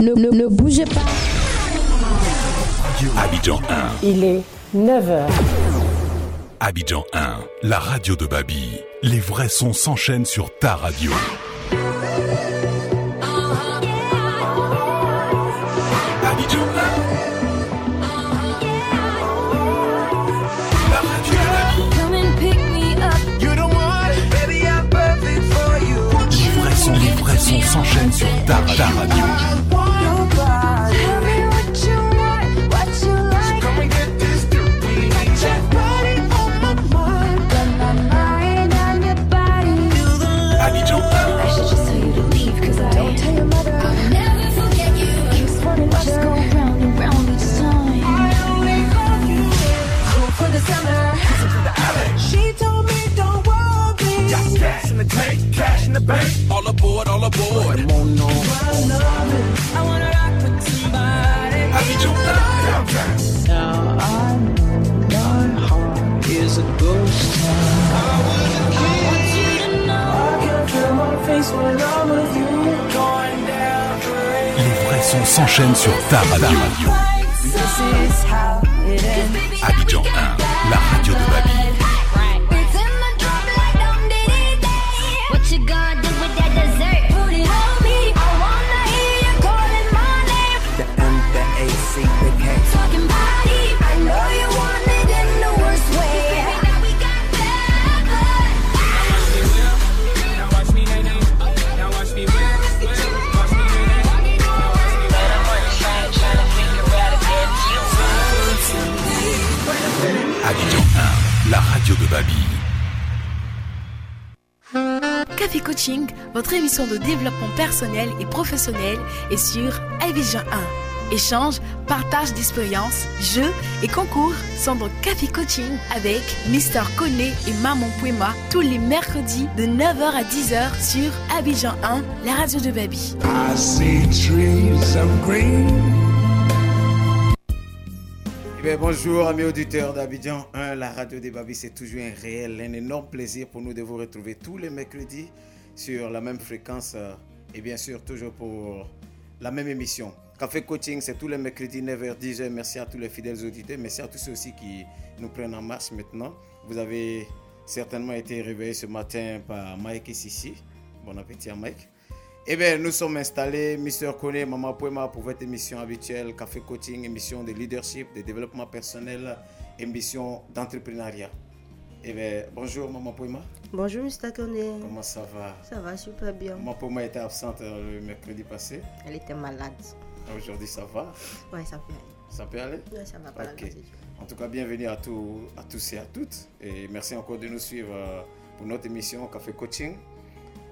Ne, ne, ne bougez pas. Abidjan 1. Il est 9h. Abidjan 1, la radio de Babi. Les vrais sons s'enchaînent sur ta radio. Sons s'enchaînent sur ta radio. Café Coaching, votre émission de développement personnel et professionnel est sur Abidjan 1. Échange, partage d'expériences, jeux et concours sont dans Café Coaching avec Mister Kone et Maman Pouema tous les mercredis de 9h à 10h sur Abidjan 1, la radio de green. Eh bonjour amis auditeurs d'Abidjan 1, la radio des Babis, c'est toujours un réel, un énorme plaisir pour nous de vous retrouver tous les mercredis sur la même fréquence euh, et bien sûr toujours pour la même émission. Café Coaching, c'est tous les mercredis 9h, 10h. Merci à tous les fidèles auditeurs, merci à tous ceux aussi qui nous prennent en marche maintenant. Vous avez certainement été réveillés ce matin par Mike et Sissi. Bon appétit à Mike. Eh bien, nous sommes installés, Mister Kone, Maman Poema, pour votre émission habituelle, Café Coaching, émission de leadership, de développement personnel, émission d'entrepreneuriat. Eh bien, bonjour Maman Poema, Bonjour Mr. Kone. comment ça va? Ça va super bien. Maman Poema était absente euh, le mercredi passé. Elle était malade. Aujourd'hui, ça va? Ouais, ça peut aller. Ça peut aller? Ouais, ça va pas la Ok. grâce de Dieu. En tout cas, bienvenue à, tous, à tous et à toutes. Et merci encore de nous suivre euh, pour notre émission Café Coaching.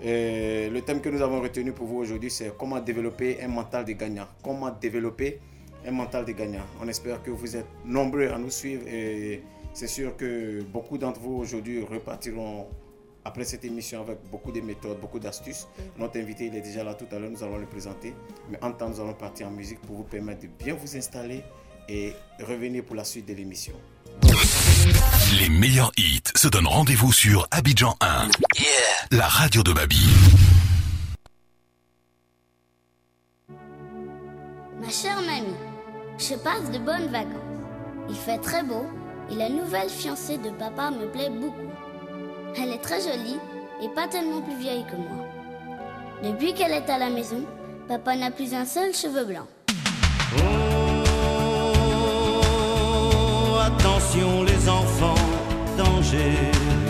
Le thème que nous avons retenu pour vous aujourd'hui, c'est comment développer un mental de gagnant. Comment développer un mental de gagnant. On espère que vous êtes nombreux à nous suivre et c'est sûr que beaucoup d'entre vous aujourd'hui repartiront après cette émission avec beaucoup de méthodes, beaucoup d'astuces. Notre invité, il est déjà là tout à l'heure, nous allons le présenter. Mais en temps, nous allons partir en musique pour vous permettre de bien vous installer et revenir pour la suite de l'émission. Les meilleurs hits se donnent rendez-vous sur Abidjan 1, la radio de Babi. Ma chère mamie, je passe de bonnes vacances. Il fait très beau et la nouvelle fiancée de papa me plaît beaucoup. Elle est très jolie et pas tellement plus vieille que moi. Depuis qu'elle est à la maison, papa n'a plus un seul cheveu blanc. Oh, les enfants, danger.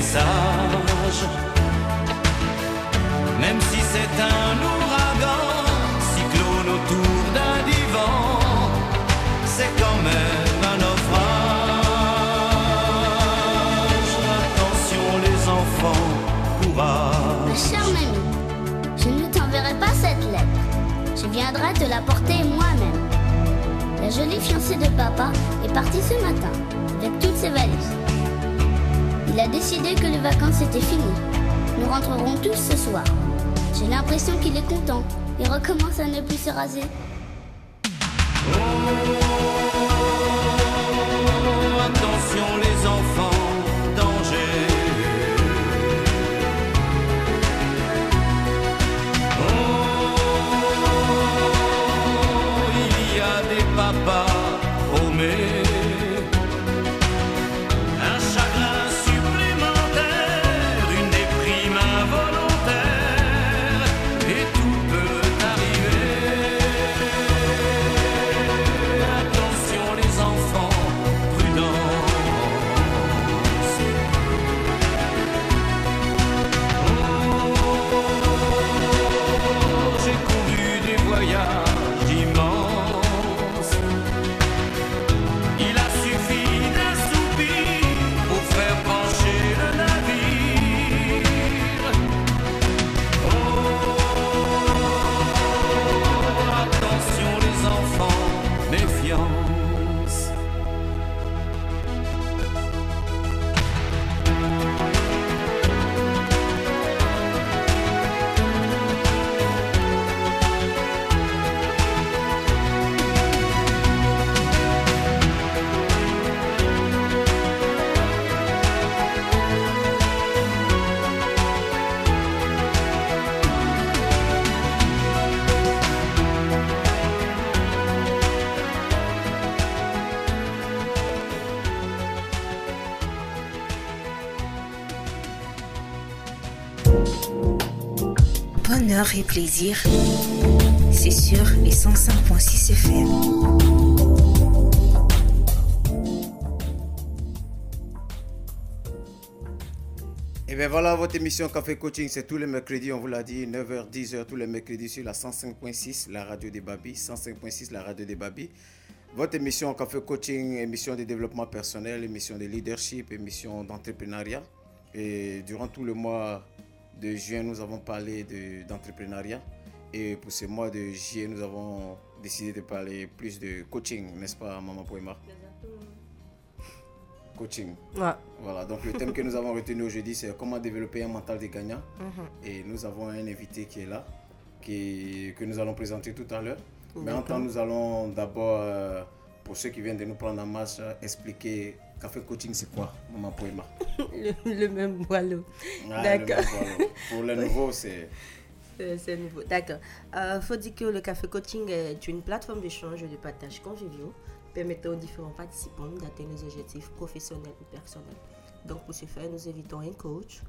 Message. Même si c'est un ouragan, cyclone autour d'un divan, c'est quand même un naufrage. Attention les enfants, courage. Ma chère mamie, je ne t'enverrai pas cette lettre. Je viendrai te la porter moi-même. La jolie fiancée de papa est partie ce matin avec toutes ses valises. A décidé que les vacances étaient finies. Nous rentrerons tous ce soir. J'ai l'impression qu'il est content. Il recommence à ne plus se raser. Attention les enfants, Bonheur et plaisir, c'est sur les 105.6 FM. Et bien voilà, votre émission Café Coaching, c'est tous les mercredis, on vous l'a dit, 9h, 10h, tous les mercredis sur la 105.6, la radio des Babis, 105.6, la radio des Babis. Votre émission Café Coaching, émission de développement personnel, émission de leadership, émission d'entrepreneuriat. Et durant tout le mois de juin, nous avons parlé de- d'entrepreneuriat. Et pour ce mois de juillet, nous avons décidé de parler plus de coaching, n'est-ce pas, Maman Poema Coaching. Ouais. Voilà, donc le thème que nous avons retenu aujourd'hui, c'est comment développer un mental de gagnant. Mhm. Et nous avons un invité qui est là, qui, que nous allons présenter tout à l'heure. Mais en temps, nous allons d'abord, euh, pour ceux qui viennent de nous prendre en marche, expliquer Café Coaching, c'est quoi, Maman Poema? Le, le même boileau. Ah, D'accord. le. Pour les nouveaux, c'est... C'est nouveau. D'accord. Il faut dire que le Café Coaching est une plateforme d'échange et de partage conviviaux permettant aux différents participants d'atteindre les objectifs professionnels ou personnels. Donc, pour ce faire, nous invitons un coach,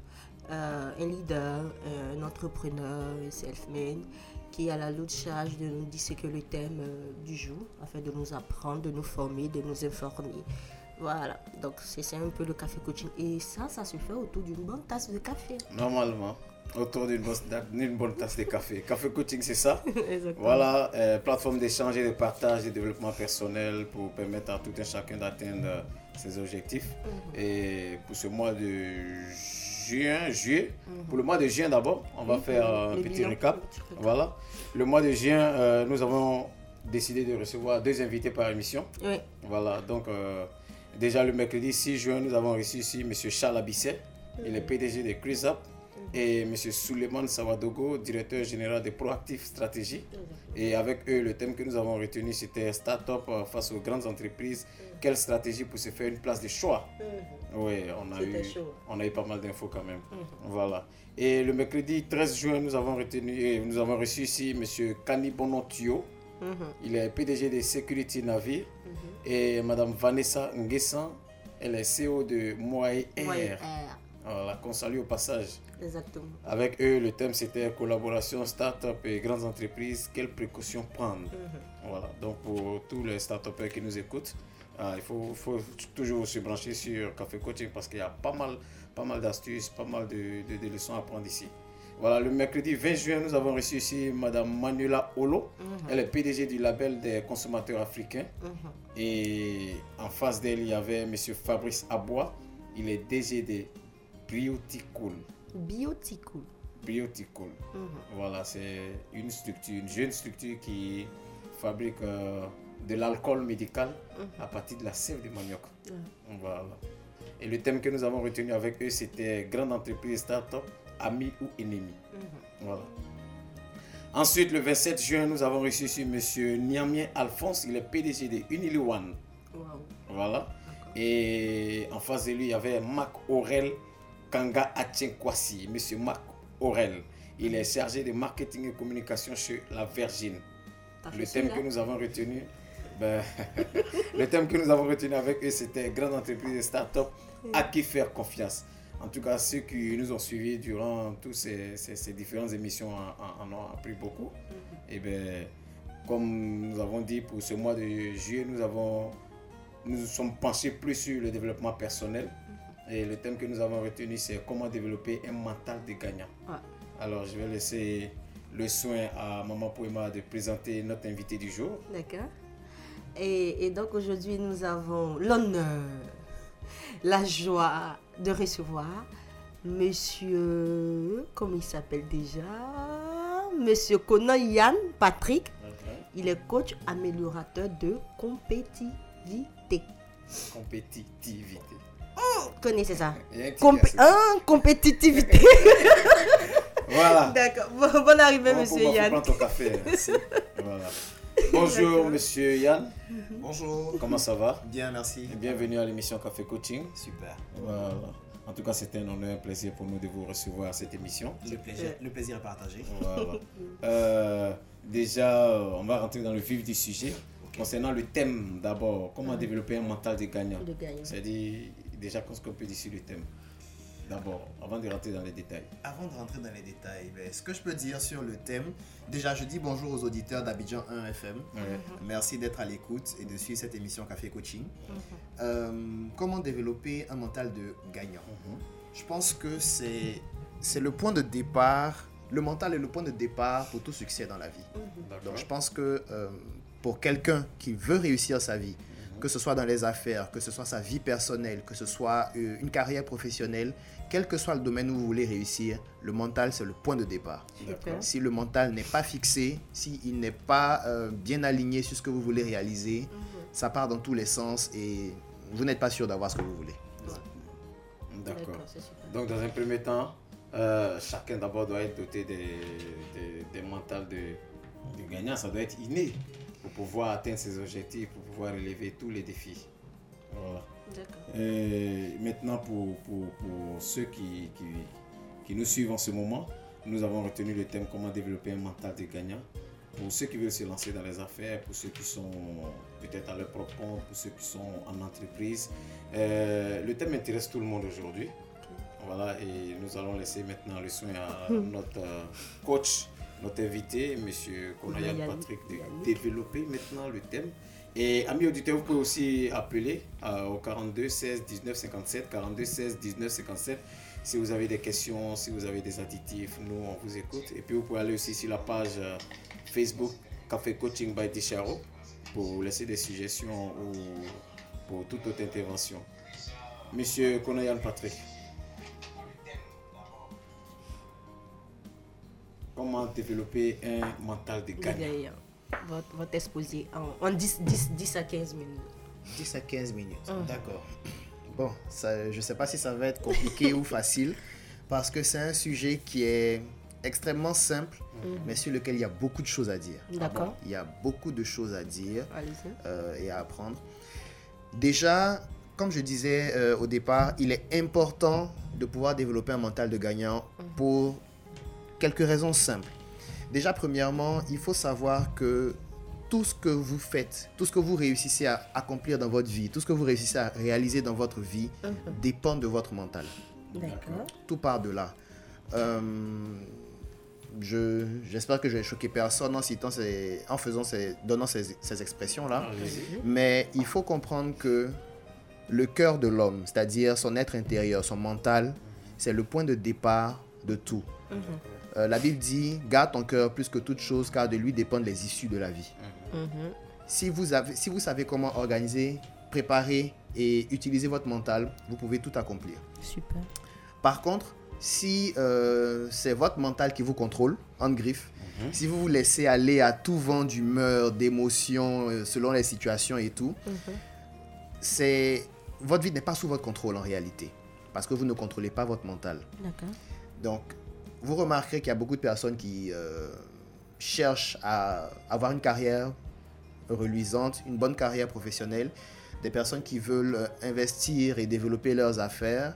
euh, un leader, euh, un entrepreneur, un self-made qui a la lourde charge de nous disséquer le thème euh, du jour afin de nous apprendre, de nous former, de nous informer. Voilà, donc c'est un peu le café coaching. Et ça, ça se fait autour d'une bonne tasse de café. Normalement, autour d'une bonne, tasse de café. Café Coaching, c'est ça? Exactement. Voilà, euh, plateforme d'échange et de partage et de développement personnel pour permettre à tout un chacun d'atteindre euh, ses objectifs. Mhm. Et pour ce mois de juin, juillet, Mhm. pour le mois de juin d'abord, on va Oui, faire euh, un petit recap. Voilà. Le mois de juin, euh, nous avons décidé de recevoir deux invités par émission. Oui. Voilà, donc euh, déjà le mercredi 6 juin, nous avons reçu ici M. Charles Abisset, il est PDG de Chris Up, et M. Suleiman Sawadogo, directeur général de Proactive Stratégie. Et avec eux, le thème que nous avons retenu, c'était Start-up face aux grandes entreprises. Quelle stratégie pour se faire une place de choix? Oui, on a, eu, chaud. on a eu pas mal d'infos quand même. Mhm. Voilà. Et le mercredi 13 juin, nous avons, retenu, et nous avons reçu ici M. Kani Bonontio. Mhm. Il est PDG de Security Navire. Et Mme Vanessa Nguessan, elle est CEO de Moai Air. Voilà, qu'on salue au passage. Exactement. Avec eux, le thème c'était collaboration, start-up et grandes entreprises, quelles précautions prendre? Mhm. Voilà, donc pour tous les start-upers qui nous écoutent, Ah, il faut, faut toujours se brancher sur Café Coaching parce qu'il y a pas mal, pas mal d'astuces, pas mal de, de- de leçons à prendre ici. Voilà, le mercredi 20 juin, nous avons reçu ici Madame Manuela Olo. Mhm. Elle est PDG du label des consommateurs africains. Et en face d'elle, il y avait Monsieur Fabrice Abois. Il est DG de Bioticool. Bioticool. Bioticool. Mhm. Voilà, c'est une structure, une jeune structure qui fabrique euh, de l'alcool médical Mhm. à partir de la sève de manioc. Voilà. Et le thème que nous avons retenu avec eux, c'était grande entreprise, start-up, amis ou ennemis. Voilà. Ensuite, le 27 juin, nous avons reçu ici M. Niamien Alphonse, il est PDG de Unili One. Wow. Voilà. Et en face de lui, il y avait Mac Aurel Kanga Atchenkwasi. Monsieur Mac Aurel. Il est chargé de marketing et communication chez La Virgin. T'as Le thème que nous avons retenu, ben, le thème que nous avons retenu avec eux, c'était grande entreprise et start-up à qui faire confiance. En tout cas, ceux qui nous ont suivis durant toutes ces, ces- ces différentes émissions en, en- en ont appris beaucoup. Et bien, comme nous avons dit pour ce mois de juillet, nous avons nous sommes penchés plus sur le développement personnel. Et le thème que nous avons retenu, c'est comment développer un mental de gagnant. Ouais. Alors, je vais laisser le soin à Maman Poema de présenter notre invité du jour. D'accord. Et, et donc aujourd'hui, nous avons l'honneur, la joie de recevoir Monsieur, comment il s'appelle déjà? Monsieur Conan Yann Patrick. Il est coach améliorateur de compétitivité. Compétitivité. Connaissez ça? Il y a un petit Compé- verset. hein, compétitivité. Voilà. D'accord. Bon, bonne arrivée, monsieur Yann. prendre ton café. Merci. Voilà. Bonjour, monsieur Yann. Bonjour. Comment ça va? Bien, merci. Et bienvenue à l'émission Café Coaching. Super. Voilà. En tout cas, c'était un honneur, un plaisir pour nous de vous recevoir à cette émission. Le plaisir, le plaisir est partagé. Voilà. Euh, déjà, on va rentrer dans le vif du sujet. Concernant le thème d'abord, comment développer un mental de gagnant? De gagnant. C'est-à-dire, déjà, qu'est-ce qu'on peut dire sur le thème? D'abord, avant de rentrer dans les détails. Avant de rentrer dans les détails, ben, ce que je peux dire sur le thème, déjà je dis bonjour aux auditeurs d'Abidjan 1 FM. Ouais. Merci d'être à l'écoute et de suivre cette émission Café Coaching. Euh, comment développer un mental de gagnant? Je pense que c'est c'est le point de départ. Le mental est le point de départ pour tout succès dans la vie. Donc je pense que euh, pour quelqu'un qui veut réussir sa vie, que ce soit dans les affaires, que ce soit sa vie personnelle, que ce soit euh, une carrière professionnelle, quel que soit le domaine où vous voulez réussir, le mental c'est le point de départ. Si le mental n'est pas fixé, s'il n'est pas euh, bien aligné sur ce que vous voulez réaliser, ça part dans tous les sens et vous n'êtes pas sûr d'avoir ce que vous voulez. D'accord. Donc, dans un premier temps, euh, chacun d'abord doit être doté des, des, des mentales de, de gagnant. Ça doit être inné pour pouvoir atteindre ses objectifs, pour pouvoir relever tous les défis. Voilà. Maintenant, pour, pour, pour ceux qui, qui, qui nous suivent en ce moment, nous avons retenu le thème comment développer un mental de gagnant. Pour ceux qui veulent se lancer dans les affaires, pour ceux qui sont peut-être à leur propre compte, pour ceux qui sont en entreprise. Euh, le thème intéresse tout le monde aujourd'hui. Voilà, et nous allons laisser maintenant le soin à Hmm. notre euh, coach, notre invité, M. Konayan. Patrick, de développer maintenant le thème. Et amis auditeurs, vous pouvez aussi appeler euh, au 42 16 19 57, 42 16 19 57 si vous avez des questions, si vous avez des additifs, nous on vous écoute. Et puis vous pouvez aller aussi sur la page euh, Facebook Café Coaching by Dicharo pour laisser des suggestions ou pour toute autre intervention. Monsieur Konayan Patrick. Comment développer un mental de gagnant. Votre, votre exposé en, en 10, 10, 10 à 15 minutes. 10 à 15 minutes. Mhm. D'accord. Bon, ça, je ne sais pas si ça va être compliqué ou facile parce que c'est un sujet qui est extrêmement simple, Mhm. mais sur lequel il y a beaucoup de choses à dire. D'accord. Il y a beaucoup de choses à dire euh, et à apprendre. Déjà, comme je disais euh, au départ, il est important de pouvoir développer un mental de gagnant pour quelques raisons simples. Déjà, premièrement, il faut savoir que tout ce que vous faites, tout ce que vous réussissez à accomplir dans votre vie, tout ce que vous réussissez à réaliser dans votre vie Mhm. dépend de votre mental. D'accord. Tout part de là. Euh, je, j'espère que je vais choquer personne en citant ces, en faisant ces, donnant ces, ces expressions-là. Allez-y. Mais il faut comprendre que le cœur de l'homme, c'est-à-dire son être intérieur, son mental, c'est le point de départ de tout. Euh, la Bible dit garde ton cœur plus que toute chose, car de lui dépendent les issues de la vie. Si vous, avez, si vous savez comment organiser, préparer et utiliser votre mental, vous pouvez tout accomplir. Super. Par contre, si euh, c'est votre mental qui vous contrôle, en griffe, si vous vous laissez aller à tout vent d'humeur, d'émotions, euh, selon les situations et tout, c'est votre vie n'est pas sous votre contrôle en réalité, parce que vous ne contrôlez pas votre mental. D'accord. Donc, vous remarquerez qu'il y a beaucoup de personnes qui euh, cherchent à avoir une carrière reluisante, une bonne carrière professionnelle, des personnes qui veulent euh, investir et développer leurs affaires,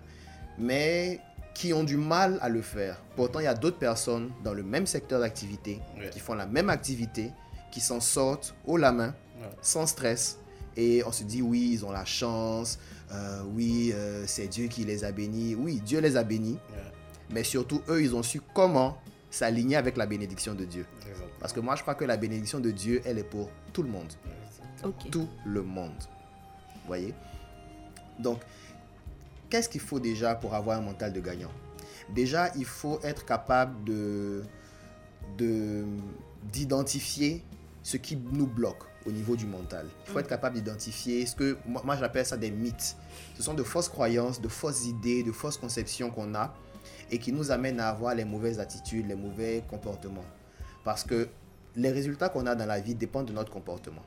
mais qui ont du mal à le faire. Pourtant, il y a d'autres personnes dans le même secteur d'activité Ouais. qui font la même activité, qui s'en sortent haut la main, Ouais. sans stress. Et on se dit, oui, ils ont la chance, euh, oui, euh, c'est Dieu qui les a bénis. Oui, Dieu les a bénis. Mais surtout, eux, ils ont su comment s'aligner avec la bénédiction de Dieu. Exactement. Parce que moi, je crois que la bénédiction de Dieu, elle est pour tout le monde. Tout le monde. Vous voyez? Donc, qu'est-ce qu'il faut déjà pour avoir un mental de gagnant? Déjà, il faut être capable de de- d'identifier ce qui nous bloque au niveau du mental. Il faut être capable d'identifier ce que moi, moi, j'appelle ça des mythes. Ce sont de fausses croyances, de fausses idées, de fausses conceptions qu'on a et qui nous amènent à avoir les mauvaises attitudes, les mauvais comportements. Parce que les résultats qu'on a dans la vie dépendent de notre comportement.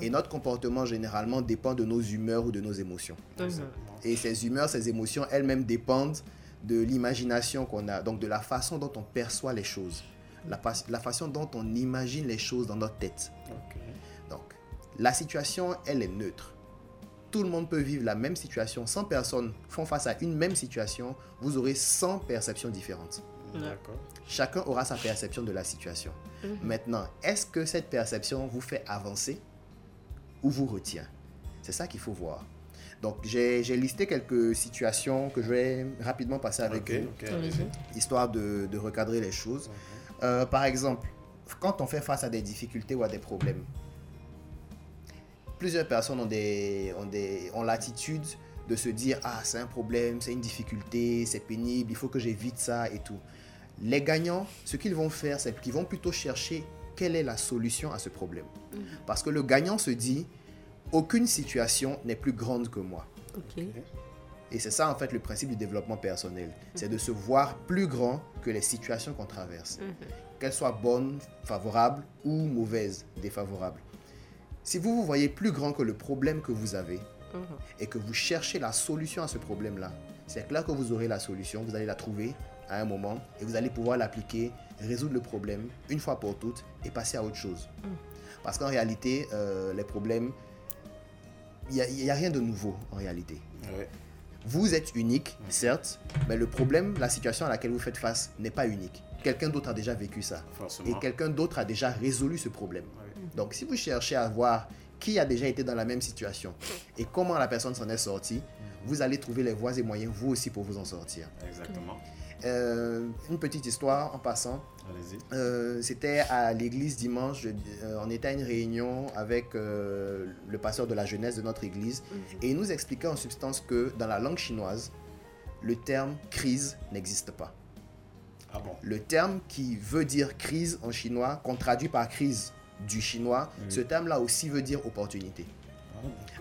Et notre comportement, généralement, dépend de nos humeurs ou de nos émotions. Et ces humeurs, ces émotions, elles-mêmes dépendent de l'imagination qu'on a, donc de la façon dont on perçoit les choses, la, façon dont on imagine les choses dans notre tête. Donc, la situation, elle est neutre. Tout le monde peut vivre la même situation. 100 personnes font face à une même situation. Vous aurez 100 perceptions différentes. Chacun aura sa perception de la situation. Maintenant, est-ce que cette perception vous fait avancer ou vous retient? C'est ça qu'il faut voir. Donc, j'ai listé quelques situations que je vais rapidement passer avec vous, histoire de, de recadrer les choses. Euh, par exemple, quand on fait face à des difficultés ou à des problèmes, plusieurs personnes ont, des, ont, des, ont l'attitude de se dire Ah, c'est un problème, c'est une difficulté, c'est pénible, il faut que j'évite ça et tout. Les gagnants, ce qu'ils vont faire, c'est qu'ils vont plutôt chercher quelle est la solution à ce problème. Parce que le gagnant se dit Aucune situation n'est plus grande que moi. Et c'est ça en fait le principe du développement personnel. C'est de se voir plus grand que les situations qu'on traverse. Qu'elles soient bonnes, favorables ou mauvaises, défavorables. Si vous vous voyez plus grand que le problème que vous avez et que vous cherchez la solution à ce problème-là, c'est clair que vous aurez la solution, vous allez la trouver à un moment et vous allez pouvoir l'appliquer, résoudre le problème une fois pour toutes et passer à autre chose. Parce qu'en réalité, euh, les problèmes, il n'y a, il y a rien de nouveau en réalité. Ouais. Vous êtes unique, certes, mais le problème, la situation à laquelle vous faites face n'est pas unique. Quelqu'un d'autre a déjà vécu ça. Forcément. Et quelqu'un d'autre a déjà résolu ce problème. Donc, si vous cherchez à voir qui a déjà été dans la même situation et comment la personne s'en est sortie, vous allez trouver les voies et moyens, vous aussi, pour vous en sortir. Exactement. Euh, une petite histoire en passant. Allez-y. Euh, C'était à l'église dimanche. je- euh, on était à une réunion avec euh, le pasteur de la jeunesse de notre église. Et il nous expliquait en substance que dans la langue chinoise, le terme crise n'existe pas. Ah bon? Le terme qui veut dire crise en chinois, qu'on traduit par crise du chinois, ce terme-là aussi veut dire opportunité.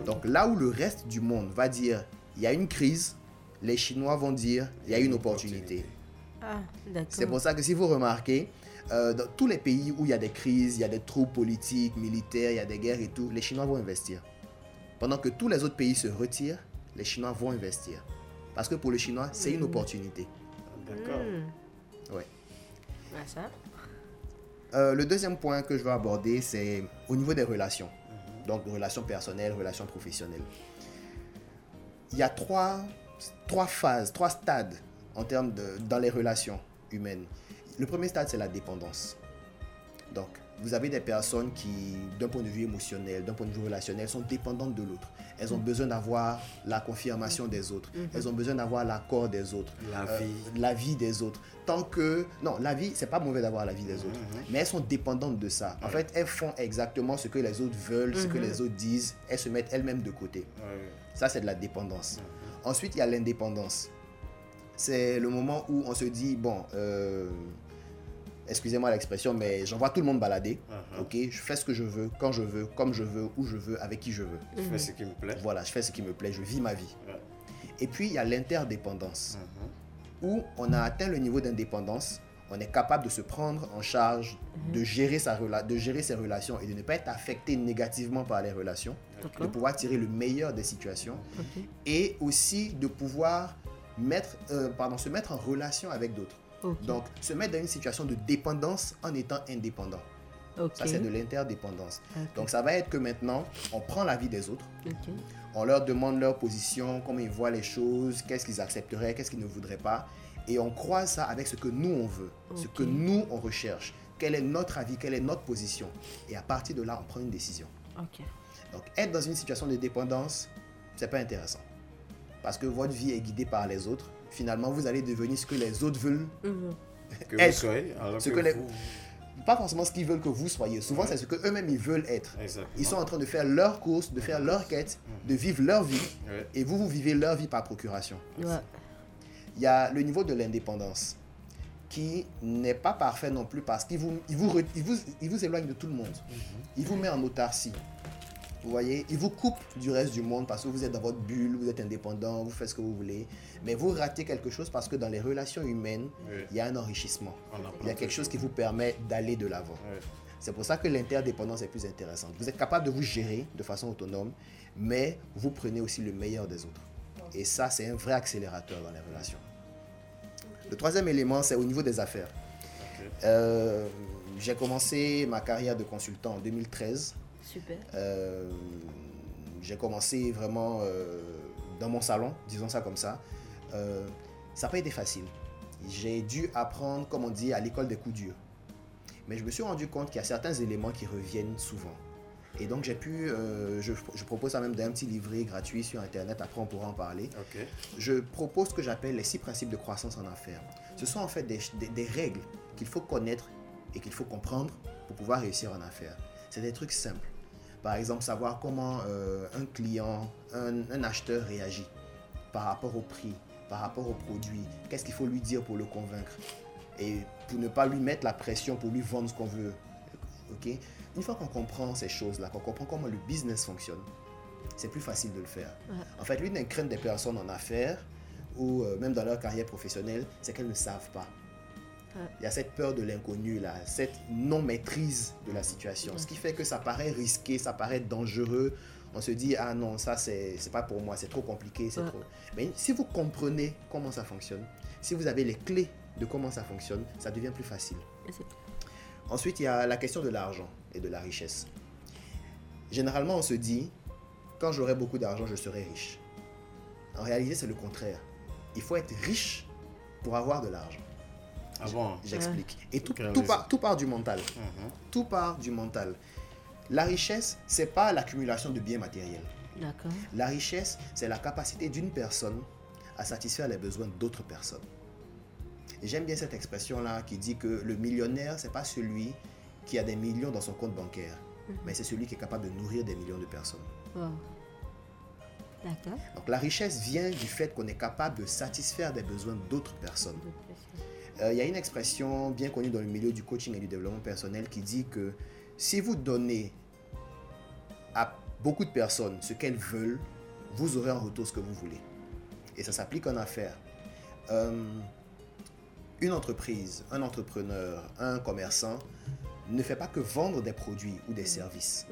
Donc là où le reste du monde va dire il y a une crise, les Chinois vont dire il y a une opportunité. Ah, d'accord. C'est pour ça que si vous remarquez, euh, dans tous les pays où il y a des crises, il y a des troubles politiques, militaires, il y a des guerres et tout, les Chinois vont investir. Pendant que tous les autres pays se retirent, les Chinois vont investir. Parce que pour le Chinois, c'est une opportunité. D'accord. Hmm. Ouais. Ah, ça. Euh, le deuxième point que je veux aborder, c'est au niveau des relations. Donc, relations personnelles, relations professionnelles. Il y a trois, trois phases, trois stades en termes de, dans les relations humaines. Le premier stade, c'est la dépendance. Donc, vous avez des personnes qui, d'un point de vue émotionnel, d'un point de vue relationnel, sont dépendantes de l'autre. Elles ont besoin d'avoir la confirmation des autres. Mhm. Elles ont besoin d'avoir l'accord des autres. La Euh, vie. la vie des autres. Tant que... Non, la vie, c'est pas mauvais d'avoir la vie des autres. Mais elles sont dépendantes de ça. En fait, elles font exactement ce que les autres veulent, ce que Mhm. les autres disent. Elles se mettent elles-mêmes de côté. Ça, c'est de la dépendance. Ensuite, il y a l'indépendance. C'est le moment où on se dit, bon, euh, excusez-moi l'expression, mais j'envoie tout le monde balader. Uh-huh. Ok, je fais ce que je veux, quand je veux, comme je veux, où je veux, avec qui je veux. Je fais ce qui me plaît. Voilà, je fais ce qui me plaît, je vis ma vie. Ouais. Et puis, il y a l'interdépendance, Uh-huh. où on a atteint le niveau d'indépendance, on est capable de se prendre en charge, de, gérer sa rela- de gérer ses relations et de ne pas être affecté négativement par les relations, de pouvoir tirer le meilleur des situations et aussi de pouvoir mettre, euh, pardon, se mettre en relation avec d'autres. Donc, se mettre dans une situation de dépendance en étant indépendant. Ça, c'est de l'interdépendance. Donc, ça va être que maintenant, on prend la vie des autres, on leur demande leur position, comment ils voient les choses, qu'est-ce qu'ils accepteraient, qu'est-ce qu'ils ne voudraient pas. Et on croise ça avec ce que nous, on veut, ce que nous, on recherche. Quel est notre avis, quelle est notre position. Et à partir de là, on prend une décision. Donc, être dans une situation de dépendance, c'est pas intéressant. Parce que votre vie est guidée par les autres. Finalement, vous allez devenir ce que les autres veulent Que vous être. soyez, alors Ce que que les- vous- Pas forcément ce qu'ils veulent que vous soyez. Souvent, c'est ce que eux-mêmes ils veulent être. Exactement. Ils sont en train de faire leur course, de faire leur quête, de vivre leur vie. Ouais. Et vous, vous vivez leur vie par procuration. Ouais. Il y a le niveau de l'indépendance qui n'est pas parfait non plus parce qu'il vous, il vous, il vous, il vous éloigne de tout le monde. Il vous met en autarcie. Vous voyez, il vous coupe du reste du monde parce que vous êtes dans votre bulle, vous êtes indépendant, vous faites ce que vous voulez. Mais vous ratez quelque chose parce que dans les relations humaines, Oui. il y a un enrichissement. Il y a quelque chose qui vous permet d'aller de l'avant. C'est pour ça que l'interdépendance est plus intéressante. Vous êtes capable de vous gérer de façon autonome, mais vous prenez aussi le meilleur des autres. Et ça, c'est un vrai accélérateur dans les relations. Le troisième élément, c'est au niveau des affaires. Euh, J'ai commencé ma carrière de consultant en 2013. Super. Euh, J'ai commencé vraiment euh, dans mon salon, disons ça comme ça. Euh, ça n'a pas été facile. J'ai dû apprendre, comme on dit, à l'école des coups durs. Mais je me suis rendu compte qu'il y a certains éléments qui reviennent souvent. Et donc j'ai pu, euh, je, je propose ça même d'un petit livret gratuit sur Internet, après on pourra en parler. Ok. Je propose ce que j'appelle les six principes de croissance en affaires. Ce sont en fait des, des- des règles qu'il faut connaître et qu'il faut comprendre pour pouvoir réussir en affaires. C'est des trucs simples. Par exemple, savoir comment euh, un client, un, un acheteur réagit par rapport au prix, par rapport au produit. Qu'est-ce qu'il faut lui dire pour le convaincre? Et pour ne pas lui mettre la pression pour lui vendre ce qu'on veut. Ok? Une fois qu'on comprend ces choses-là, qu'on comprend comment le business fonctionne, c'est plus facile de le faire. Ouais. En fait, l'une des craintes des personnes en affaires ou euh, même dans leur carrière professionnelle, c'est qu'elles ne savent pas. Il y a cette peur de l'inconnu, là, cette non-maîtrise de la situation. Ce qui fait que ça paraît risqué, ça paraît dangereux. On se dit, ah non, ça, c'est c'est pas pour moi, c'est trop compliqué, c'est Ouais. trop. Mais si vous comprenez comment ça fonctionne, si vous avez les clés de comment ça fonctionne, ça devient plus facile. Ensuite, il y a la question de l'argent et de la richesse. Généralement, on se dit, quand j'aurai beaucoup d'argent, je serai riche. En réalité, c'est le contraire. Il faut être riche pour avoir de l'argent. Ah bon J'explique. Et tout, part, tout part du mental. Mhm. Tout part du mental. La richesse, c'est pas l'accumulation de biens matériels. D'accord. La richesse, c'est la capacité d'une personne à satisfaire les besoins d'autres personnes. Et j'aime bien cette expression-là qui dit que le millionnaire, c'est pas celui qui a des millions dans son compte bancaire, Mhm. mais c'est celui qui est capable de nourrir des millions de personnes. Wow. D'accord. Donc la richesse vient du fait qu'on est capable de satisfaire des besoins d'autres personnes. Il y a une expression bien connue dans le milieu du coaching et du développement personnel qui dit que si vous donnez à beaucoup de personnes ce qu'elles veulent, vous aurez en retour ce que vous voulez. Et ça s'applique en affaires. Euh, une entreprise, un entrepreneur, un commerçant ne fait pas que vendre des produits ou des services.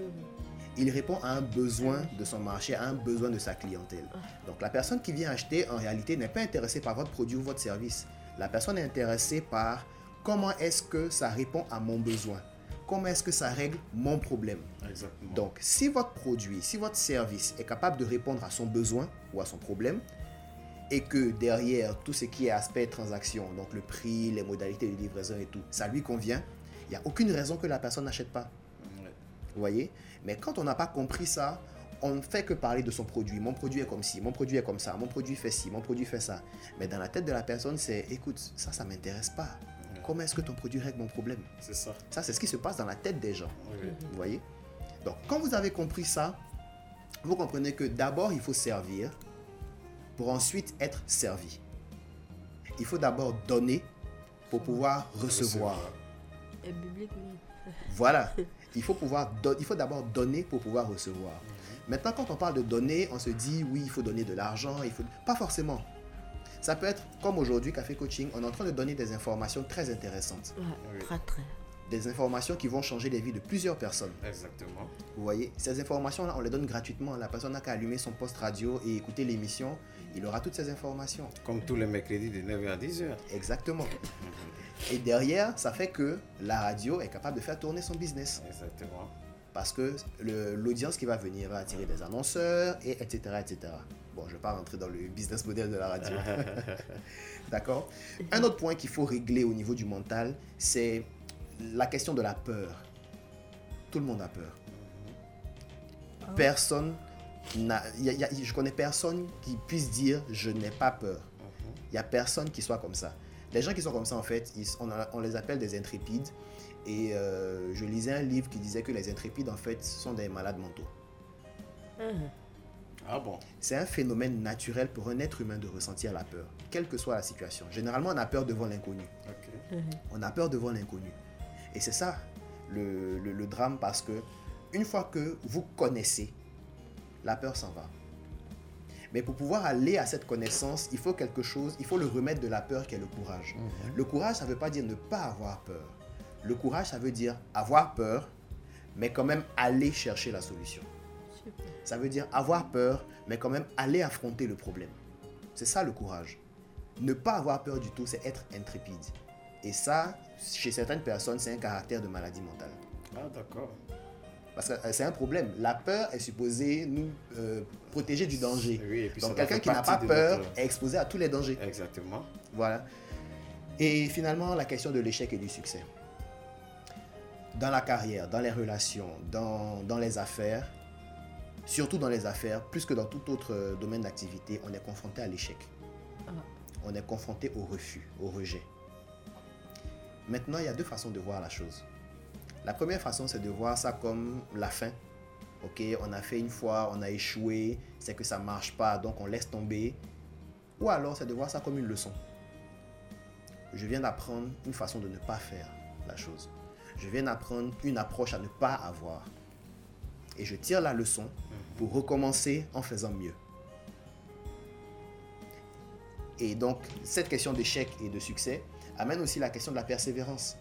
Il répond à un besoin de son marché, à un besoin de sa clientèle. Donc la personne qui vient acheter, en réalité, n'est pas intéressée par votre produit ou votre service. La personne est intéressée par comment est-ce que ça répond à mon besoin. Comment est-ce que ça règle mon problème. Exactement. Donc, si votre produit, si votre service est capable de répondre à son besoin ou à son problème, et que derrière tout ce qui est aspect transaction, donc le prix, les modalités de livraison et tout, ça lui convient, Il n'y a aucune raison que la personne n'achète pas. Vous voyez? Mais quand on n'a pas compris ça, on ne fait que parler de son produit. Mon produit est comme ci, mon produit est comme ça, mon produit fait ci, mon produit fait ça. Mais dans la tête de la personne, c'est écoute, ça, ça m'intéresse pas. Comment est-ce que ton produit règle mon problème? C'est ça. Ça, c'est ce qui se passe dans la tête des gens. Vous voyez? Donc, quand vous avez compris ça, vous comprenez que d'abord, il faut servir pour ensuite être servi. Il faut d'abord donner pour pouvoir recevoir. Et biblique, oui. Voilà. Il faut pouvoir il faut d'abord donner pour pouvoir recevoir. Maintenant, quand on parle de donner, on se dit oui, il faut donner de l'argent, il faut pas forcément. Ça peut être comme aujourd'hui Café Coaching, on est en train de donner des informations très intéressantes. Ouais, très, très. Des informations qui vont changer les vies de plusieurs personnes. Exactement. Vous voyez, ces informations-là, on les donne gratuitement. La personne n'a qu'à allumer son poste radio et écouter l'émission. Il aura toutes ces informations. Comme tous les mercredis de 9h à 10h. Exactement. Et derrière, ça fait que la radio est capable de faire tourner son business. Exactement. Parce que l'audience qui va venir va attirer des annonceurs, et etc., etc. Bon, je ne vais pas rentrer dans le business model de la radio. D'accord? Un autre point qu'il faut régler au niveau du mental, c'est la question de la peur. Tout le monde a peur. Personne n'a. y a- y a- je connais personne qui puisse dire je n'ai pas peur. Il n'y a personne qui soit comme ça. Les gens qui sont comme ça, en fait, ils- on, a- on les appelle des intrépides. Et euh, je lisais un livre qui disait que les intrépides, en fait, sont des malades mentaux. Ah bon? C'est un phénomène naturel pour un être humain de ressentir la peur, quelle que soit la situation. Généralement, on a peur devant l'inconnu. On a peur devant l'inconnu. Et c'est ça le, le- le drame parce que une fois que vous connaissez, la peur s'en va. Mais pour pouvoir aller à cette connaissance, il faut quelque chose, il faut le remède de la peur qui est le courage. Le courage, ça ne veut pas dire ne pas avoir peur. Le courage, ça veut dire avoir peur, mais quand même aller chercher la solution. Ça veut dire avoir peur, mais quand même aller affronter le problème. C'est ça le courage. Ne pas avoir peur du tout, c'est être intrépide. Et ça, chez certaines personnes, c'est un caractère de maladie mentale. Ah d'accord. Parce que euh, c'est un problème. La peur est supposée nous euh, protéger du danger. Oui, et puis ça Donc quelqu'un qui n'a pas peur notre- est exposé à tous les dangers. Exactement. Voilà. Et finalement, la question de l'échec et du succès. Dans la carrière, dans les relations, dans, dans les affaires, surtout dans les affaires, plus que dans tout autre domaine d'activité, on est confronté à l'échec. On est confronté au refus, au rejet. Maintenant, il y a deux façons de voir la chose. La première façon, c'est de voir ça comme la fin. Ok, on a fait une fois, on a échoué, c'est que ça marche pas, donc on laisse tomber. Ou alors, c'est de voir ça comme une leçon. Je viens d'apprendre une façon de ne pas faire la chose. Je viens d'apprendre une approche à ne pas avoir. Et je tire la leçon pour recommencer en faisant mieux. Et donc, cette question d'échec et de succès amène aussi la question de la persévérance.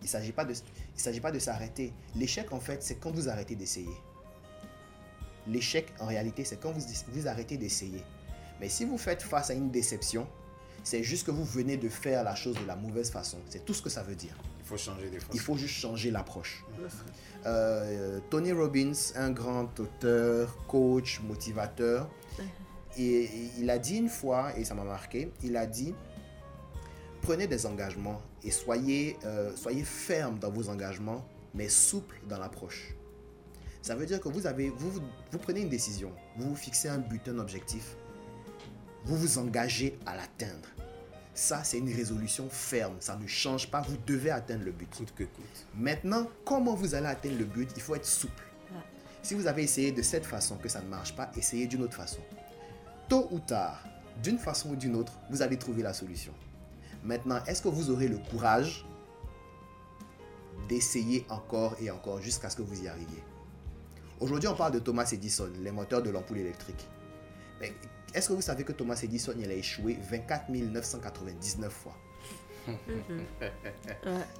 Il ne s'agit pas de, s'arrêter. L'échec, en fait, c'est quand vous arrêtez d'essayer. L'échec, en réalité, c'est quand vous, vous arrêtez d'essayer. Mais si vous faites face à une déception, c'est juste que vous venez de faire la chose de la mauvaise façon. C'est tout ce que ça veut dire. Il faut changer des façons. Il faut juste changer l'approche. Euh, Tony Robbins, un grand auteur, coach, motivateur, et, et il a dit une fois, et ça m'a marqué, il a dit, prenez des engagements et soyez, euh, soyez ferme dans vos engagements, mais souple dans l'approche. Ça veut dire que vous, avez, vous, vous, vous prenez une décision, vous vous fixez un but, un objectif, vous vous engagez à l'atteindre. Ça, c'est une résolution ferme. Ça ne change pas. Vous devez atteindre le but. Coûte que coûte. Maintenant, comment vous allez atteindre le but? Il faut être souple. Si vous avez essayé de cette façon que ça ne marche pas, essayez d'une autre façon. Tôt ou tard, d'une façon ou d'une autre, vous allez trouver la solution. Maintenant, est-ce que vous aurez le courage d'essayer encore et encore jusqu'à ce que vous y arriviez? Aujourd'hui, on parle de Thomas Edison, l'inventeur de l'ampoule électrique. Mais est-ce que vous savez que Thomas Edison il a échoué 24 999 fois?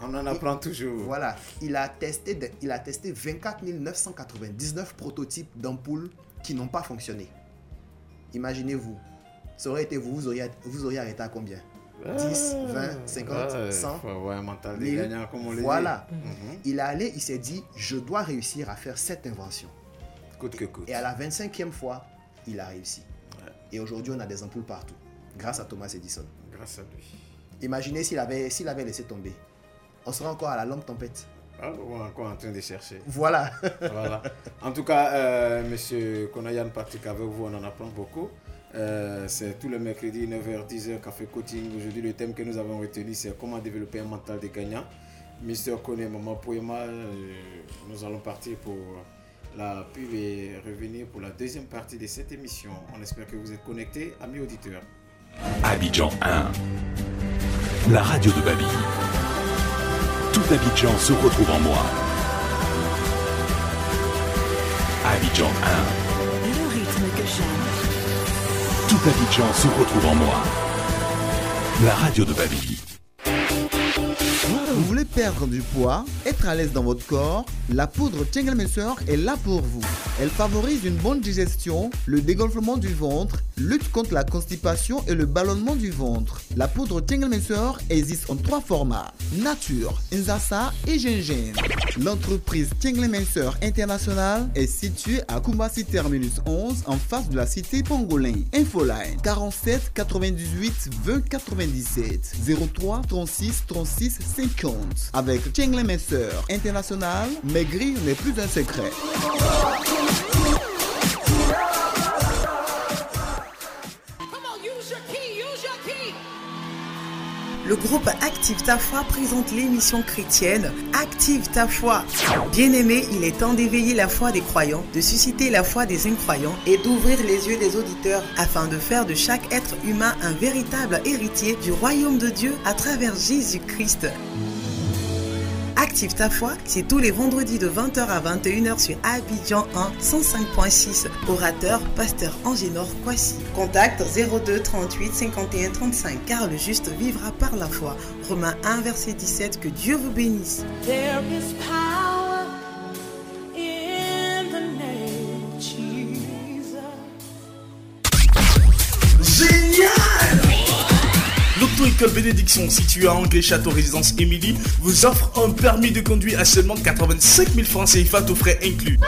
On en apprend toujours. Voilà, il a testé, de- il a testé 24 999 prototypes d'ampoules qui n'ont pas fonctionné. Imaginez-vous, ça aurait été vous, vous auriez, vous auriez arrêté à combien? 10, 20, 50, Ouais, 100 faut avoir un mental de 1000. gagnant, comme on le dit. Voilà. Mhm. Il est allé, il s'est dit, je dois réussir à faire cette invention. Coûte que coûte. Et à la 25e fois, il a réussi. Et aujourd'hui, on a des ampoules partout, grâce à Thomas Edison. Grâce à lui. Imaginez s'il avait, s'il avait laissé tomber. on sera encore à la longue tempête. Ah, on est encore en train de chercher. Voilà. voilà. En tout cas, euh, monsieur Konayan Patrick, avec vous, on en apprend beaucoup. Euh, c'est tous les mercredis, 9h, 10h, Café Coaching. Aujourd'hui, le thème que nous avons retenu, c'est comment développer un mental de gagnant. Mister Kone, Maman Poema, euh, nous allons partir pour la pub et revenir pour la deuxième partie de cette émission. On espère que vous êtes connectés, amis auditeurs. Abidjan 1. La radio de Babi. Tout Abidjan se retrouve en moi. Abidjan 1. Le rythme que j'aime. Tout Abidjan se retrouve en moi. La radio de Babi. Vous voulez perdre du poids, être à l'aise dans votre corps La poudre Tchengelmesser est là pour vous. Elle favorise une bonne digestion, le dégonflement du ventre, lutte contre la constipation et le ballonnement du ventre. La poudre Tchengelmesser existe en trois formats nature, Nzasa et gingembre. L'entreprise Tchengelmesser International est située à Kumasi Terminus 11 en face de la cité Pangolin. Infoline 47 98 20 97 03 36 36 50 avec Chengle Messer International, maigrir n'est plus un secret. Le groupe Active ta foi présente l'émission chrétienne Active ta foi. Bien-aimé, il est temps d'éveiller la foi des croyants, de susciter la foi des incroyants et d'ouvrir les yeux des auditeurs afin de faire de chaque être humain un véritable héritier du royaume de Dieu à travers Jésus-Christ. Active ta foi, c'est tous les vendredis de 20h à 21h sur Abidjan 1 105.6. Orateur, pasteur Angénor Kwasi. Contact 02 38 51 35 car le juste vivra par la foi. Romains 1 verset 17, que Dieu vous bénisse. L'auto-école Bénédiction, située à Anglais Château Résidence Émilie, vous offre un permis de conduire à seulement 85 000 francs CFA aux frais inclus.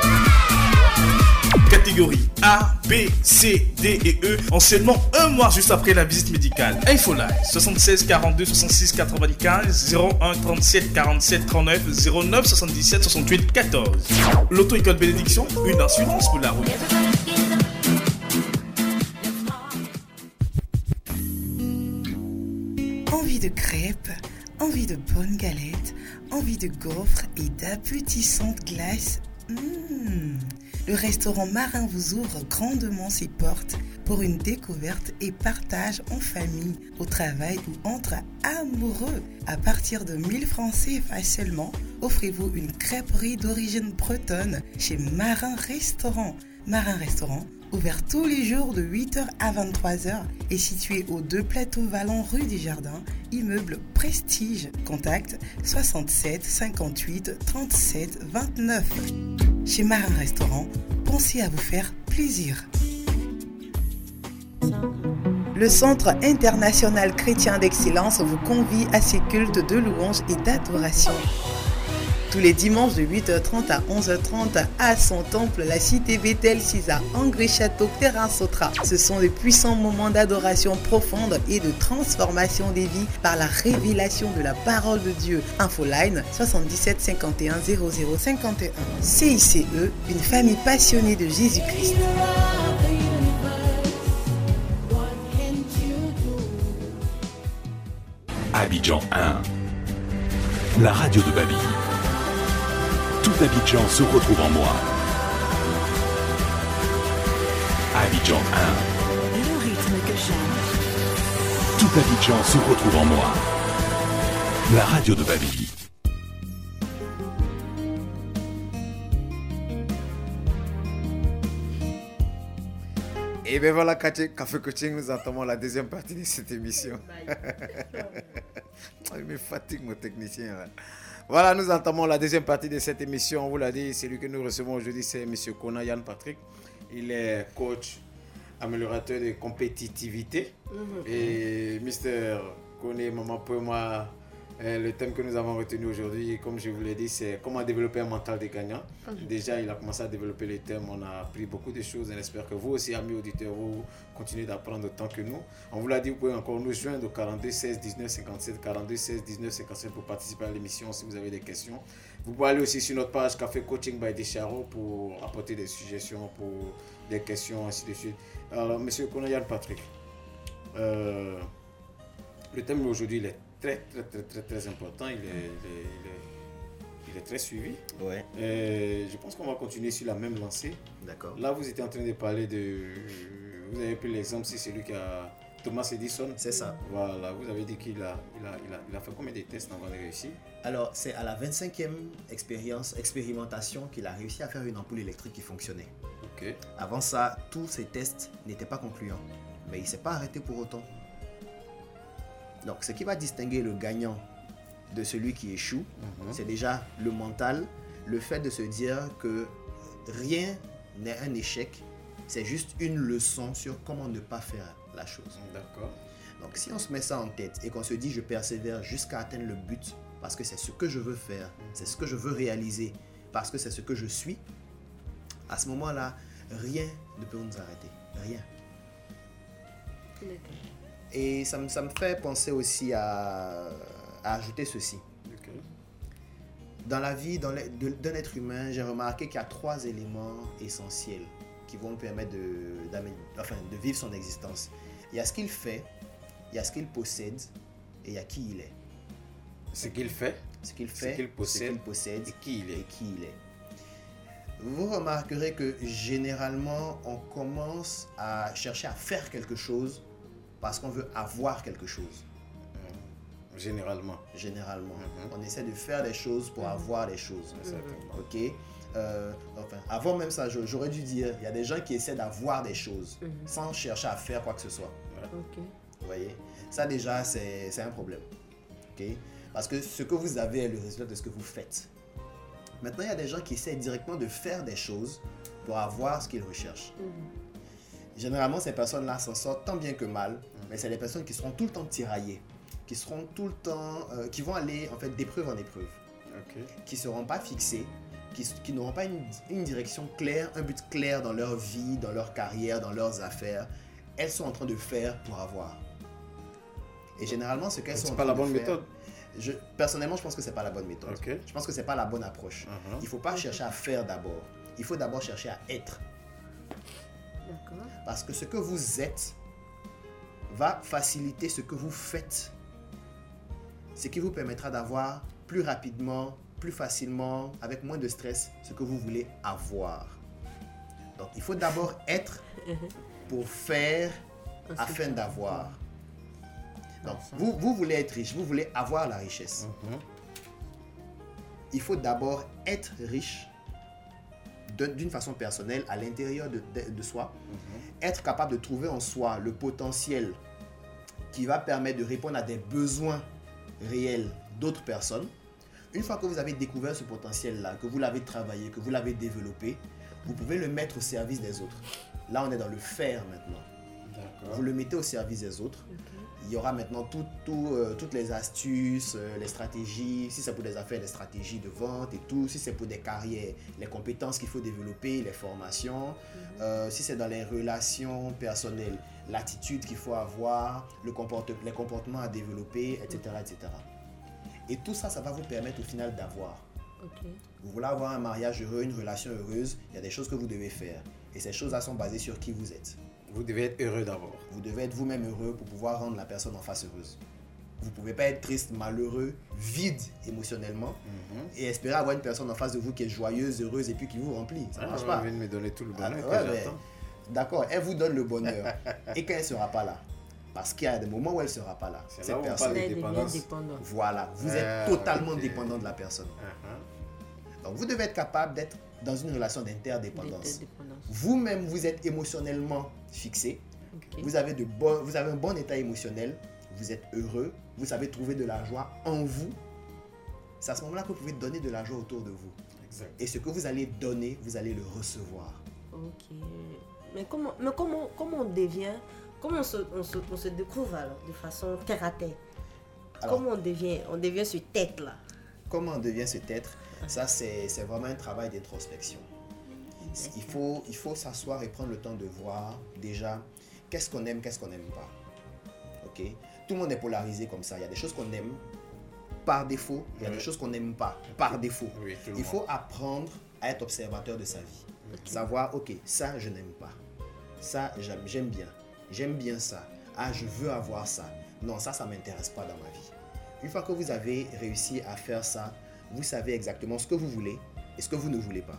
Catégorie A, B, C, D et E en seulement un mois juste après la visite médicale. Infoline 76 42 66 95 01 37 47 39 09 77 68 14. L'auto-école Bénédiction, une assurance pour la route. De crêpes, envie de bonnes galettes, envie de gaufres et d'appétissantes glaces. Mmh. Le restaurant Marin vous ouvre grandement ses portes pour une découverte et partage en famille, au travail ou entre amoureux. À partir de 1000 francs CFA seulement, offrez-vous une crêperie d'origine bretonne chez Marin Restaurant. Marin Restaurant, ouvert tous les jours de 8h à 23h et situé aux deux plateaux Vallon rue des Jardins, immeuble Prestige. Contact 67 58 37 29. Chez Marin Restaurant, pensez à vous faire plaisir. Le Centre international chrétien d'excellence vous convie à ses cultes de louange et d'adoration. Tous les dimanches de 8h30 à 11h30 à son temple, la cité Bethel 6 à Angré Château, Terrain Sotra. Ce sont de puissants moments d'adoration profonde et de transformation des vies par la révélation de la parole de Dieu. Infoline 77 51 00 51. CICE, une famille passionnée de Jésus-Christ. Abidjan 1. La radio de Babi. Tout Abidjan se retrouve en moi. Abidjan 1. Le rythme que j'aime. Tout Abidjan se retrouve en moi. La radio de Babi. Et bien voilà, Café Café Coaching, nous entamons la deuxième partie de cette émission. Il me fatigue mon technicien. là. Voilà, nous entamons la deuxième partie de cette émission. On vous l'a dit, celui que nous recevons aujourd'hui, c'est M. Kona Yann Patrick. Il est coach, améliorateur de compétitivité. Mhm. Et Mr. Kone Maman Poema, Euh, le thème que nous avons retenu aujourd'hui, comme je vous l'ai dit, c'est comment développer un mental de gagnant. Mhm. Déjà, il a commencé à développer les thèmes, on a appris beaucoup de choses. On espère que vous aussi, amis auditeurs, vous continuez d'apprendre autant que nous. On vous l'a dit, vous pouvez encore nous joindre au 42 16 19 57, 42 16 19 57 pour participer à l'émission si vous avez des questions. Vous pouvez aller aussi sur notre page Café Coaching by Descharo pour apporter des suggestions, pour des questions, ainsi de suite. Alors, monsieur Konayan Patrick, euh, le thème d'aujourd'hui, il est très, très, très, très, très important. Il est, il est, il est- il est très suivi. Ouais. Et je pense qu'on va continuer sur la même lancée. D'accord. Là, vous étiez en train de parler de. Vous avez pris l'exemple, c'est celui qui a. Thomas Edison. C'est ça. Voilà, vous avez dit qu'il a, il a, il a, il a fait combien de tests avant de réussir? Alors, c'est à la 25e expérience, expérimentation qu'il a réussi à faire une ampoule électrique qui fonctionnait. Ok. Avant ça, tous ces tests n'étaient pas concluants. Mais il ne s'est pas arrêté pour autant. Donc, ce qui va distinguer le gagnant de celui qui échoue, c'est déjà le mental, le fait de se dire que rien n'est un échec, c'est juste une leçon sur comment ne pas faire la chose. D'accord. Donc si on se met ça en tête et qu'on se dit je persévère jusqu'à atteindre le but parce que c'est ce que je veux faire, c'est ce que je veux réaliser, parce que c'est ce que je suis, à ce moment-là, rien ne peut nous arrêter. Rien. Et ça me, ça me fait penser aussi à, à ajouter ceci. Dans la vie d'un être humain, j'ai remarqué qu'il y a trois éléments essentiels qui vont nous permettre de, d'amé- enfin, de vivre son existence. Il y a ce qu'il fait, il y a ce qu'il possède et il y a qui il est. Ce qu'il fait, ce qu'il ce fait, qu'il possède, ce qu'il possède et qui il est. et qui il est. Vous remarquerez que généralement, on commence à chercher à faire quelque chose parce qu'on veut avoir quelque chose. Généralement. Généralement. On essaie de faire des choses pour avoir des choses. Ok? Euh, enfin, avant même ça, j'aurais dû dire, il y a des gens qui essaient d'avoir des choses sans chercher à faire quoi que ce soit. Ok. Vous voyez? Ça déjà, c'est c'est un problème. Ok? Parce que ce que vous avez est le résultat de ce que vous faites. Maintenant, il y a des gens qui essaient directement de faire des choses pour avoir ce qu'ils recherchent. Généralement, ces personnes-là s'en sortent tant bien que mal, mais c'est des personnes qui seront tout le temps tiraillées, qui seront tout le temps, euh, qui vont aller en fait d'épreuve en épreuve, qui ne seront pas fixées, qui, n'auront pas une, une direction claire, un but clair dans leur vie, dans leur carrière, dans leurs affaires. Elles sont en train de faire pour avoir. Et généralement, ce qu'elles C'est sont en pas train la bonne faire- méthode. je, personnellement, je pense que c'est pas la bonne méthode. Je pense que c'est pas la bonne approche. Uh-huh. Il faut pas chercher à faire d'abord. Il faut d'abord chercher à être. D'accord. Parce que ce que vous êtes va faciliter ce que vous faites. Ce qui vous permettra d'avoir plus rapidement, plus facilement, avec moins de stress, ce que vous voulez avoir. Donc il faut d'abord être pour faire afin d'avoir. Donc vous, vous voulez être riche, vous voulez avoir la richesse. Il faut d'abord être riche d'une façon personnelle à l'intérieur de, de- de soi, être capable de trouver en soi le potentiel qui va permettre de répondre à des besoins réels d'autres personnes. Une fois que vous avez découvert ce potentiel-là, que vous l'avez travaillé, que vous l'avez développé, vous pouvez le mettre au service des autres. Là, on est dans le faire maintenant. Vous le mettez au service des autres. Il y aura maintenant tout- tout, euh, toutes les astuces, euh, les stratégies, si c'est pour des affaires, les stratégies de vente et tout, si c'est pour des carrières, les compétences qu'il faut développer, les formations, Euh, si c'est dans les relations personnelles, l'attitude qu'il faut avoir, le comporte- les comportements à développer, etc., etc. Et tout ça, ça va vous permettre au final d'avoir. Vous voulez avoir un mariage heureux, une relation heureuse, il y a des choses que vous devez faire. Et ces choses-là sont basées sur qui vous êtes. Vous devez être heureux d'abord. Vous devez être vous-même heureux pour pouvoir rendre la personne en face heureuse. Vous ne pouvez pas être triste, malheureux, vide émotionnellement et espérer avoir une personne en face de vous qui est joyeuse, heureuse et puis qui vous remplit. Ça ne Ah, marche pas. vient de me donner tout le bonheur Ah, ouais. D'accord, elle vous donne le bonheur. et quand elle ne sera pas là Parce qu'il y a des moments où elle ne sera pas là. C'est Cette là où on personne. parle de Elle devient dépendance. dépendant. Voilà, vous Ah, êtes totalement ok. dépendant de la personne. Uh-huh. Donc vous devez être capable d'être dans une relation d'interdépendance. Vous-même, vous êtes émotionnellement fixé. Vous, avez de bon, vous avez un bon état émotionnel. Vous êtes heureux. Vous savez trouver de la joie en vous. C'est à ce moment-là que vous pouvez donner de la joie autour de vous. Et ce que vous allez donner, vous allez le recevoir. Ok. Mais comment, mais comment, comment on devient, comment on se, on se, on se découvre alors de façon terre à terre? Alors- Comment on devient, on devient ce tête-là Comment on devient cet être Ça, c'est c'est vraiment un travail d'introspection. Il faut, il faut s'asseoir et prendre le temps de voir déjà qu'est-ce qu'on aime, qu'est-ce qu'on n'aime pas. Ok? Tout le monde est polarisé comme ça. Il y a des choses qu'on aime par défaut, il y a des choses qu'on n'aime pas par défaut. Oui, il faut apprendre à être observateur de sa vie. Savoir, ok, ça, je n'aime pas. Ça, j'aime j'aime bien. J'aime bien ça. Ah, je veux avoir ça. Non, ça, ça ne m'intéresse pas dans ma vie. Une fois que vous avez réussi à faire ça, vous savez exactement ce que vous voulez et ce que vous ne voulez pas.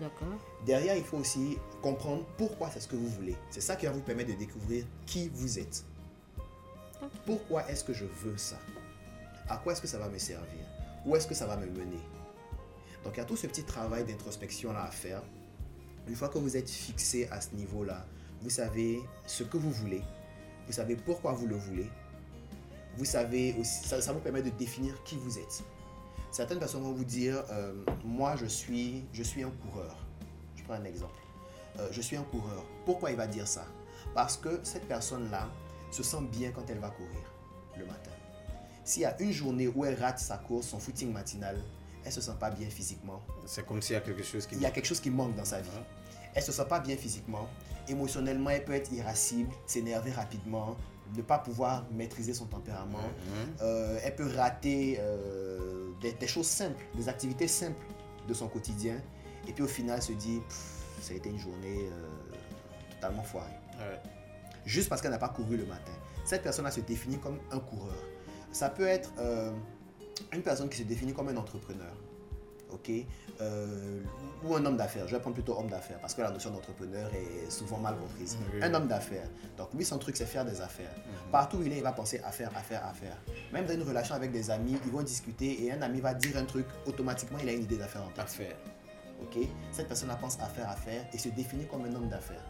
D'accord. Derrière, il faut aussi comprendre pourquoi c'est ce que vous voulez. C'est ça qui va vous permettre de découvrir qui vous êtes. Pourquoi est-ce que je veux ça? À quoi est-ce que ça va me servir? Où est-ce que ça va me mener? Donc il y a tout ce petit travail d'introspection là à faire. Une fois que vous êtes fixé à ce niveau-là, vous savez ce que vous voulez, vous savez pourquoi vous le voulez, vous savez aussi, ça, ça vous permet de définir qui vous êtes. Certaines personnes vont vous dire, euh, moi je suis, je suis un coureur. Je prends un exemple. Euh, je suis un coureur. Pourquoi il va dire ça? Parce que cette personne-là se sent bien quand elle va courir le matin. S'il y a une journée où elle rate sa course, son footing matinal, elle se sent pas bien physiquement. C'est comme s'il y a quelque chose qui Il y a quelque chose qui manque dans sa vie. Elle se sent pas bien physiquement. Émotionnellement, elle peut être irascible, s'énerver rapidement, ne pas pouvoir maîtriser son tempérament. Euh, elle peut rater euh, des, des choses simples, des activités simples de son quotidien. Et puis au final, se dit, ça a été une journée euh, totalement foirée. Juste parce qu'elle n'a pas couru le matin. Cette personne-là se définit comme un coureur. Ça peut être une personne qui se définit comme un entrepreneur. Ok Euh, ou un homme d'affaires. Je vais prendre plutôt homme d'affaires parce que la notion d'entrepreneur est souvent mal comprise. Un homme d'affaires. Donc lui, son truc, c'est faire des affaires. Partout où il est, il va penser affaires, affaires, affaires. Même dans une relation avec des amis, ils vont discuter et un ami va dire un truc, automatiquement, il a une idée d'affaires en tête. Affaires. Ok? Cette personne-là pense affaires, affaires et se définit comme un homme d'affaires.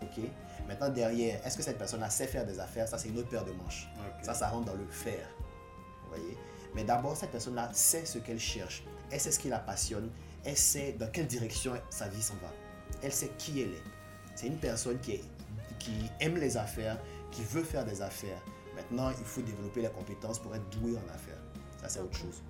Ok? Maintenant, derrière, est-ce que cette personne-là sait faire des affaires? Ça, c'est une autre paire de manches. Ça, ça rentre dans le faire. Vous voyez? Mais d'abord, cette personne-là sait ce qu'elle cherche. Elle sait ce qui la passionne. Elle sait dans quelle direction sa vie s'en va. Elle sait qui elle est. C'est une personne qui, aime les affaires, qui veut faire des affaires. Maintenant, il faut développer les compétences pour être doué en affaires. Ça, c'est autre chose.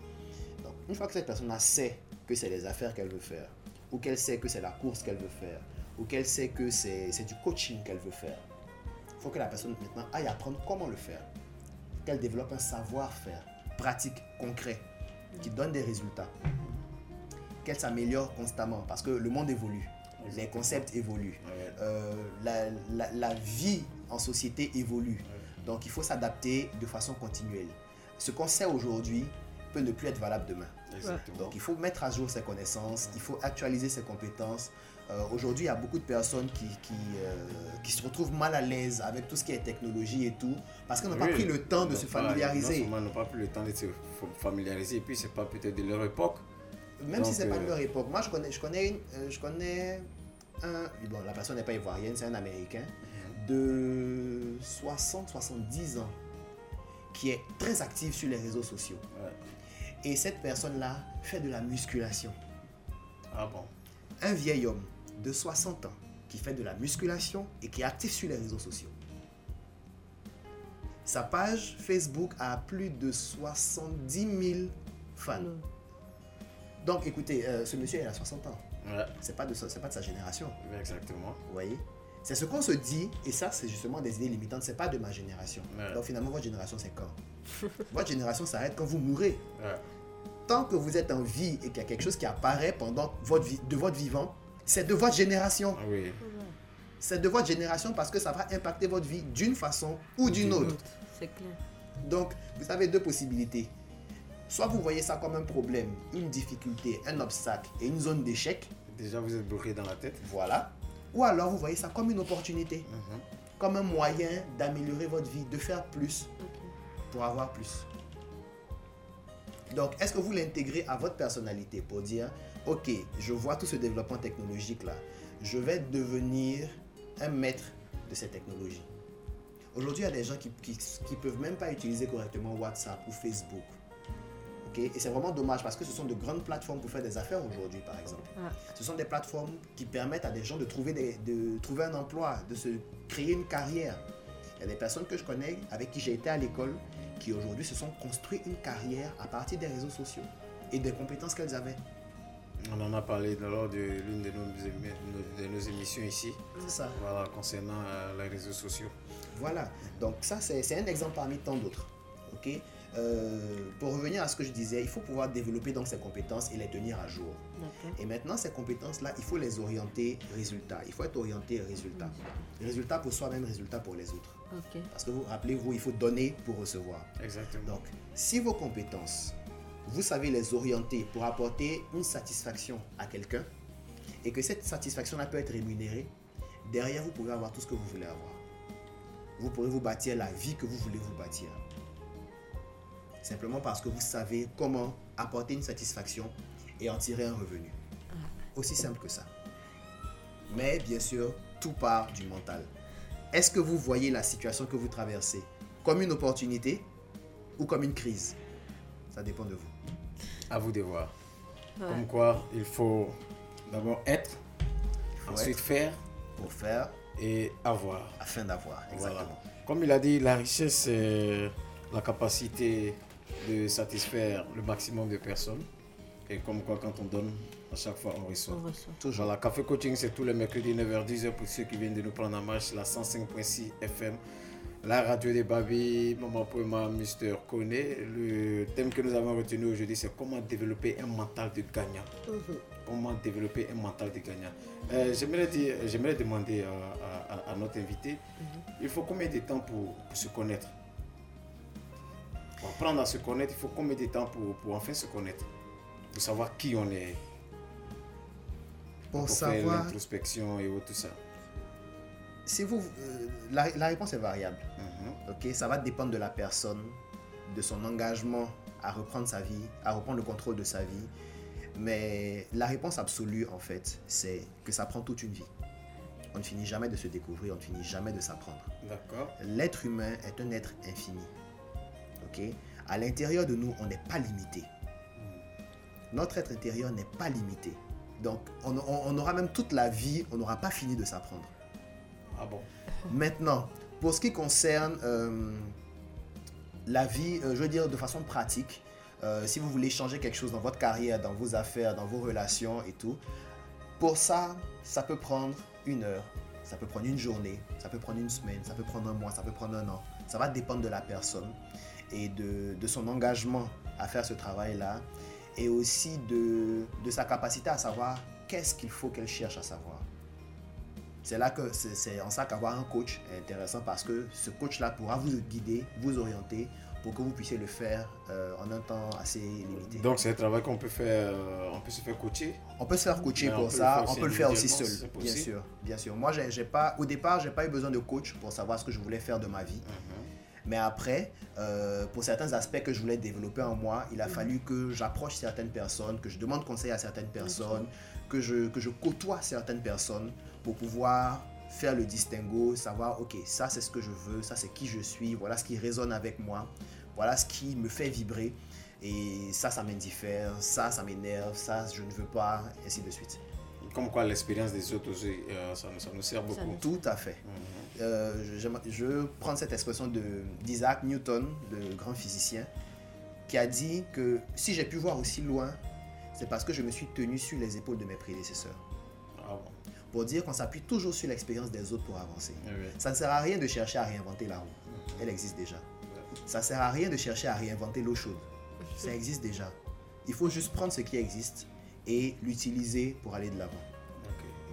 Donc, une fois que cette personne-là sait que c'est les affaires qu'elle veut faire, ou qu'elle sait que c'est la course qu'elle veut faire, ou qu'elle sait que c'est du coaching qu'elle veut faire, il faut que la personne maintenant aille apprendre comment le faire. Qu'elle développe un savoir-faire pratique, concret, qui donne des résultats. Qu'elle s'améliore constamment parce que le monde évolue, les concepts évoluent, euh, la, la- la vie en société évolue. Donc il faut s'adapter de façon continuelle. Ce qu'on sait aujourd'hui peut ne plus être valable demain. Exactement. Donc il faut mettre à jour ses connaissances, il faut actualiser ses compétences. Euh, aujourd'hui, il y a beaucoup de personnes qui, qui, euh, qui se retrouvent mal à l'aise avec tout ce qui est technologie et tout, parce qu'on n'a pas pris le temps de se n'ont pas- familiariser. Non seulement n'ont pas pris le temps de se fa- familiariser, et puis c'est pas peut-être de leur époque. Même si Donc, c'est pas de euh, leur époque. Moi, je connais, je connais, une- je connais un. Bon, la personne n'est pas ivoirienne, c'est un Américain de 60-70 ans qui est très actif sur les réseaux sociaux. Et cette personne-là fait de la musculation. Ah bon Un vieil homme de 60 ans qui fait de la musculation et qui est actif sur les réseaux sociaux. Sa page Facebook a plus de 70 000 fans. Donc écoutez, euh, ce monsieur il a 60 ans. C'est pas de pas de sa génération. Exactement. Vous voyez? C'est ce qu'on se dit, et ça c'est justement des idées limitantes, c'est pas de ma génération. Donc finalement votre génération c'est quand? Votre génération s'arrête quand vous mourrez. Tant que vous êtes en vie et qu'il y a quelque chose qui apparaît pendant votre vie, de votre vivant, c'est de votre génération. Oui. C'est de votre génération parce que ça va impacter votre vie d'une façon ou d'une autre. C'est clair. Donc, vous avez deux possibilités. Soit vous voyez ça comme un problème, une difficulté, un obstacle et une zone d'échec. Déjà, vous êtes bloqué dans la tête. Voilà. Ou alors vous voyez ça comme une opportunité, comme un moyen d'améliorer votre vie, de faire plus pour avoir plus. Donc, est-ce que vous l'intégrez à votre personnalité pour dire, ok, je vois tout ce développement technologique là, je vais devenir un maître de ces technologies. Aujourd'hui, il y a des gens qui ne peuvent même pas utiliser correctement WhatsApp ou Facebook. Ok Et c'est vraiment dommage parce que ce sont de grandes plateformes pour faire des affaires aujourd'hui, par exemple. Ce sont des plateformes qui permettent à des gens de trouver, des- de trouver un emploi, de se créer une carrière. Il y a des personnes que je connais, avec qui j'ai été à l'école, qui aujourd'hui se sont construit une carrière à partir des réseaux sociaux et des compétences qu'elles avaient. On en a parlé lors de l'une de nos, émi- de nos émissions ici. C'est ça. Voilà, concernant euh, les réseaux sociaux. Voilà, donc ça c'est un exemple parmi tant d'autres. ok? Euh, pour revenir à ce que je disais, il faut pouvoir développer donc ces compétences et les tenir à jour. Et maintenant, ces compétences-là, il faut les orienter résultat. Il faut être orienté résultat. Résultat pour soi-même, résultat pour les autres. Ok. Parce que vous rappelez-vous, il faut donner pour recevoir. Exactement. Donc, si vos compétences, vous savez les orienter pour apporter une satisfaction à quelqu'un, et que cette satisfaction-là peut être rémunérée, derrière, vous pouvez avoir tout ce que vous voulez avoir. Vous pourrez vous bâtir la vie que vous voulez vous bâtir. Simplement parce que vous savez comment apporter une satisfaction et en tirer un revenu. Aussi simple que ça. Mais bien sûr, tout part du mental. Est-ce que vous voyez la situation que vous traversez comme une opportunité ou comme une crise? Ça dépend de vous. À vous de voir. Ouais. Comme quoi, il faut d'abord être, faut ensuite être faire. Pour faire. Et avoir. Afin d'avoir, exactement. Voilà. Comme il a dit, la richesse, c'est la capacité de satisfaire le maximum de personnes. Et comme quoi, quand on donne, à chaque fois, on reçoit. On reçoit. Toujours. Voilà, Café Coaching, c'est tous les mercredis 9h-10h pour ceux qui viennent de nous prendre en marche, la 105.6 FM. La radio des Babi, Maman Poema, Mister Kone. Le thème que nous avons retenu aujourd'hui, c'est comment développer un mental de gagnant. Comment développer un mental de gagnant. Euh, J'aimerais demander à, à- à notre invité, il faut combien de temps pour, pour se connaître? Pour apprendre à se connaître, il faut combien de temps pour, pour enfin se connaître? Pour savoir qui on est Pour faire savoir- l'introspection et tout ça. Si vous, euh, la, la réponse est variable. Ok, ça va dépendre de la personne, de son engagement à reprendre sa vie, à reprendre le contrôle de sa vie. Mais la réponse absolue, en fait, c'est que ça prend toute une vie. On ne finit jamais de se découvrir, on ne finit jamais de s'apprendre. D'accord. L'être humain est un être infini. Ok? À l'intérieur de nous, on n'est pas limité. Notre être intérieur n'est pas limité. Donc, on, on- on aura même toute la vie, on n'aura pas fini de s'apprendre. Ah bon Maintenant, pour ce qui concerne euh, la vie, euh, je veux dire de façon pratique, euh, si vous voulez changer quelque chose dans votre carrière, dans vos affaires, dans vos relations et tout, pour ça, ça peut prendre une heure, ça peut prendre une journée, ça peut prendre une semaine, ça peut prendre un mois, ça peut prendre un an. Ça va dépendre de la personne et de, son engagement à faire ce travail-là et aussi de sa capacité à savoir qu'est-ce qu'il faut qu'elle cherche à savoir. C'est là que c'est en ça qu'avoir un coach est intéressant parce que ce coach-là pourra vous guider, vous orienter pour que vous puissiez le faire euh, en un temps assez limité. Donc c'est un travail qu'on peut faire, euh, on peut se faire coacher? On peut se faire coacher Mais pour ça, on peut le faire aussi seul, bien sûr, bien sûr. Moi, j'ai j'ai pas, au départ, j'ai pas eu besoin de coach pour savoir ce que je voulais faire de ma vie. Mhm. Mais après, euh, pour certains aspects que je voulais développer en moi, il a Mhm. fallu que j'approche certaines personnes, que je demande conseil à certaines personnes, que je, que je côtoie certaines personnes pour pouvoir faire le distinguo, savoir, ok, ça c'est ce que je veux, ça c'est qui je suis, voilà ce qui résonne avec moi, voilà ce qui me fait vibrer, et ça, ça m'indiffère, ça, ça m'énerve, ça, je ne veux pas, ainsi de suite. Comme quoi l'expérience des autres aussi, euh, ça, ça nous sert beaucoup. Tout à fait. Euh, je, je prends cette expression de, d'Isaac Newton, le grand physicien, qui a dit que si j'ai pu voir aussi loin, c'est parce que je me suis tenu sur les épaules de mes prédécesseurs. Ah bon. Pour dire qu'on s'appuie toujours sur l'expérience des autres pour avancer. Oui. Ça ne sert à rien de chercher à réinventer la roue. Elle existe déjà. Ça ne sert à rien de chercher à réinventer l'eau chaude. Ça existe déjà. Il faut juste prendre ce qui existe et l'utiliser pour aller de l'avant.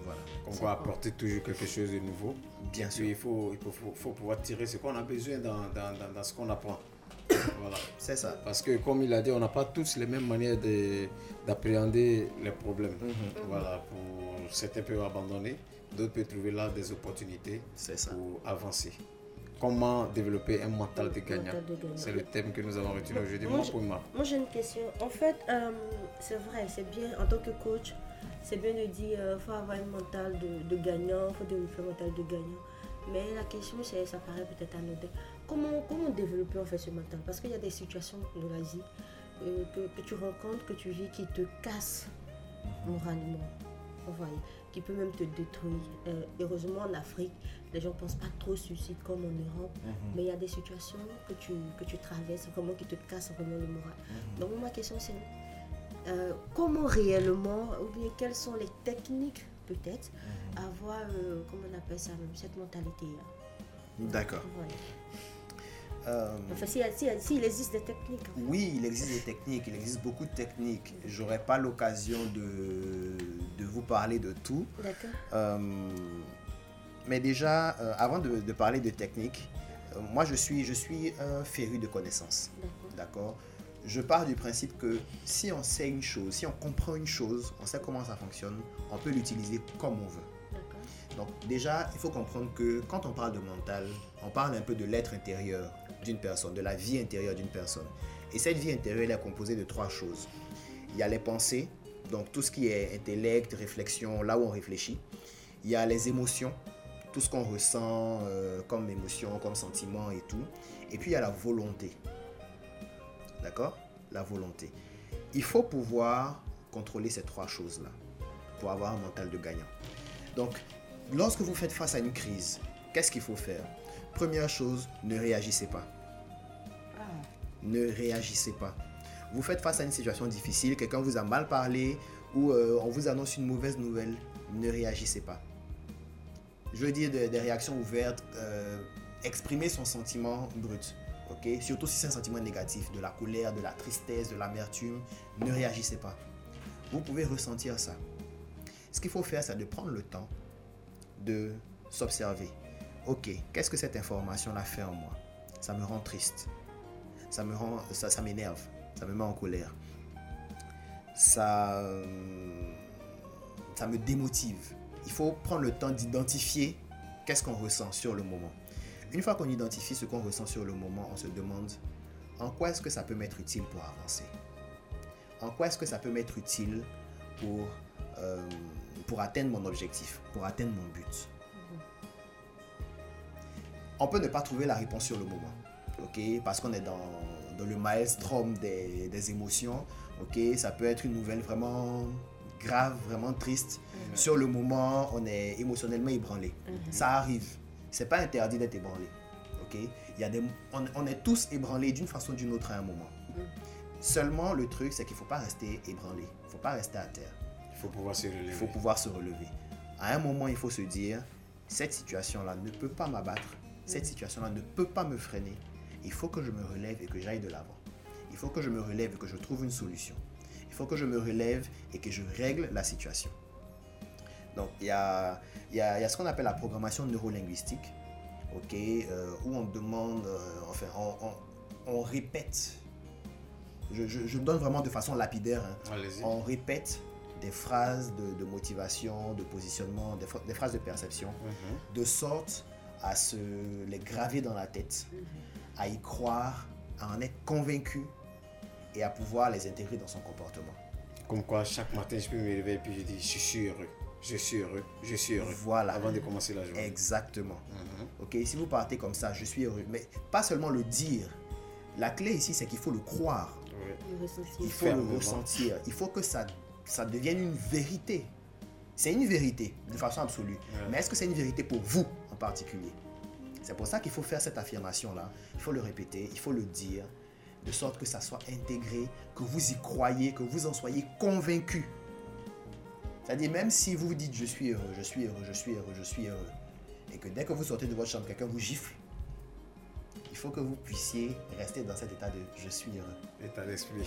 Voilà. Comme quoi apporter toujours quelque chose de nouveau. Bien sûr. Il faut, il faut, faut- faut pouvoir tirer ce qu'on a besoin dans, dans- dans- dans ce qu'on apprend. voilà. C'est ça. Parce que comme il a dit, on n'a pas tous les mêmes manières de- d'appréhender les problèmes. Mhm. Voilà, pour certains peuvent abandonner, d'autres peuvent trouver là des opportunités pour avancer. Comment développer un mental de gagnant? C'est le thème que nous avons retenu aujourd'hui. Moi. Moi, j'ai une question. En fait, euh, c'est vrai, c'est bien, en tant que coach, c'est bien de dire qu'il faut avoir un mental de, de gagnant, il faut développer un mental de gagnant. Mais la question, c'est, ça paraît peut-être anodin. Comment, comment développer en fait ce mental? Parce qu'il y a des situations de la vie euh, que, que tu rencontres, que tu vis, qui te cassent moralement. Vous voyez, qui peut même te détruire. Euh, heureusement, en Afrique, les gens ne pensent pas trop au suicide comme en Europe, Mhm. mais il y a des situations que tu, que tu traverses vraiment qui te cassent vraiment le moral. Mhm. Donc, ma question, c'est euh, comment réellement, ou bien quelles sont les techniques, peut-être, Mhm. avoir, euh, comment on appelle ça, même, cette mentalité D'accord. Voilà. Euh, Enfin, s'il si, s'il existe des techniques. en fait. Oui, il existe des techniques, il existe beaucoup de techniques. J'aurais pas l'occasion de, de vous parler de tout. D'accord. Euh, mais déjà, euh, avant de, de parler de techniques, moi je suis, je suis un féru de connaissances. D'accord Je pars du principe que si on sait une chose, si on comprend une chose, on sait comment ça fonctionne, on peut l'utiliser comme on veut. Donc déjà, il faut comprendre que quand on parle de mental, on parle un peu de l'être intérieur d'une personne, de la vie intérieure d'une personne. Et cette vie intérieure, elle est composée de trois choses. Il y a les pensées, donc tout ce qui est intellect, réflexion, là où on réfléchit. Il y a les émotions, tout ce qu'on ressent euh, comme émotion, comme sentiment et tout. Et puis il y a la volonté. D'accord? La volonté. Il faut pouvoir contrôler ces trois choses-là pour avoir un mental de gagnant. Donc, lorsque vous faites face à une crise, qu'est-ce qu'il faut faire? Première chose, ne réagissez pas. Ne réagissez pas. Vous faites face à une situation difficile, quelqu'un vous a mal parlé ou euh, on vous annonce une mauvaise nouvelle, ne réagissez pas. Je veux dire des, des réactions ouvertes, euh, exprimer son sentiment brut. Ok? Surtout si c'est un sentiment négatif, de la colère, de la tristesse, de l'amertume, ne réagissez pas. Vous pouvez ressentir ça. Ce qu'il faut faire, c'est de prendre le temps de s'observer. Ok, qu'est-ce que cette information-là fait en moi? Ça me rend triste. Ça me rend, ça, ça m'énerve. Ça me met en colère. Ça, euh, ça me démotive. Il faut prendre le temps d'identifier qu'est-ce qu'on ressent sur le moment. Une fois qu'on identifie ce qu'on ressent sur le moment, on se demande en quoi est-ce que ça peut m'être utile pour avancer? En quoi est-ce que ça peut m'être utile pour, euh, pour atteindre mon objectif, pour atteindre mon but? On peut ne pas trouver la réponse sur le moment, ok? Parce qu'on est dans, dans le maelstrom des, des émotions, ok? Ça peut être une nouvelle vraiment grave, vraiment triste. Sur le moment, on est émotionnellement ébranlé. Mhm. Ça arrive. C'est pas interdit d'être ébranlé. Ok? Il y a des, on, on est tous ébranlés d'une façon ou d'une autre à un moment. Seulement, le truc, c'est qu'il ne faut pas rester ébranlé. Il ne faut pas rester à terre. Il faut pouvoir se relever. Il faut pouvoir se relever. À un moment, il faut se dire, cette situation-là ne peut pas m'abattre. Cette situation-là ne peut pas me freiner. Il faut que je me relève et que j'aille de l'avant. Il faut que je me relève et que je trouve une solution. Il faut que je me relève et que je règle la situation. Donc, il y a, il y a- il y a ce qu'on appelle la programmation neurolinguistique, ok, euh, où on demande, euh, enfin, on, on- on répète. Je, je- je donne vraiment de façon lapidaire. hein. On répète des phrases de, de motivation, de positionnement, des, des phrases de perception, Mhm. de sorte à se les graver dans la tête, à y croire, à en être convaincu et à pouvoir les intégrer dans son comportement. Comme quoi, chaque matin, je peux me réveiller et puis je dis, je suis heureux, je suis heureux, je suis heureux. Voilà. Avant de commencer la journée. Exactement. Ok, si vous partez comme ça, je suis heureux. Mais pas seulement le dire. La clé ici, c'est qu'il faut le croire. Il faut le ressentir. Il faut que ça, ça devienne une vérité. C'est une vérité, de façon absolue. Mais est-ce que c'est une vérité pour vous en particulier? C'est pour ça qu'il faut faire cette affirmation-là. Il faut le répéter, il faut le dire, de sorte que ça soit intégré, que vous y croyez, que vous en soyez convaincu. C'est-à-dire, même si vous vous dites je suis heureux, je suis heureux, je suis heureux, je suis heureux, et que dès que vous sortez de votre chambre, quelqu'un vous gifle, il faut que vous puissiez rester dans cet état de je suis heureux. État d'esprit.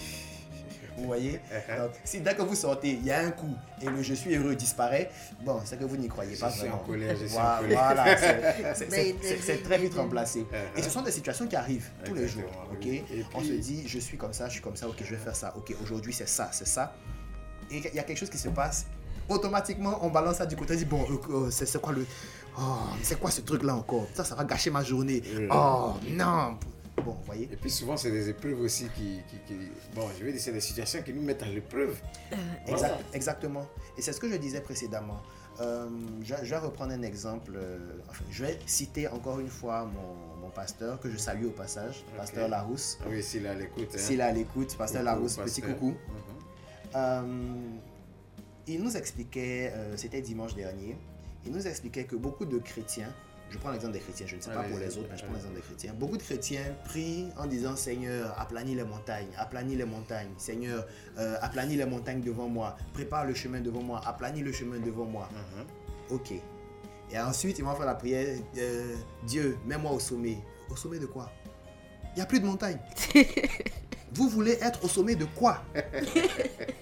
Vous voyez? Donc, si dès que vous sortez, il y a un coup et le je suis heureux disparaît, bon, c'est que vous n'y croyez Je pas suis vraiment. en colère, je suis en Voilà, colère. voilà, c'est- très vite remplacé. Et ce sont des situations qui arrivent tous les jours. Ok? Oui. Et On puis- se dit, je suis comme ça, je suis comme ça, ok, je vais faire ça. Ok, aujourd'hui c'est ça, c'est ça. Et il y a quelque chose qui se passe. Automatiquement, on balance ça du côté, on dit, bon, euh, euh, c'est quoi le. Oh, c'est quoi ce truc-là encore? Ça, ça va gâcher ma journée. Oh, non Bon, vous voyez Et puis souvent, c'est des épreuves aussi qui, qui, qui- Bon, je veux dire, c'est des situations qui nous mettent à l'épreuve. Exact- exactement. Et c'est ce que je disais précédemment. Euh, je, je vais reprendre un exemple. euh, enfin, je vais citer encore une fois mon, mon pasteur, que je salue au passage, pasteur Larousse. Oui, s'il est à l'écoute. hein. S'il est à l'écoute, pasteur Coucou, Larousse, petit coucou. Mhm. Euh, il nous expliquait, euh, c'était dimanche dernier, il nous expliquait que beaucoup de chrétiens, je prends l'exemple des chrétiens, je ne sais pas pour les autres, mais je prends l'exemple des chrétiens. Beaucoup de chrétiens prient en disant Seigneur, aplanis les montagnes, aplanis les montagnes. Seigneur, euh, aplanis les montagnes devant moi, prépare le chemin devant moi, aplanis le chemin devant moi. Ok. Et ensuite, ils vont faire la prière euh, Dieu, mets-moi au sommet. Au sommet de quoi? Il n'y a plus de montagne. Vous voulez être au sommet de quoi?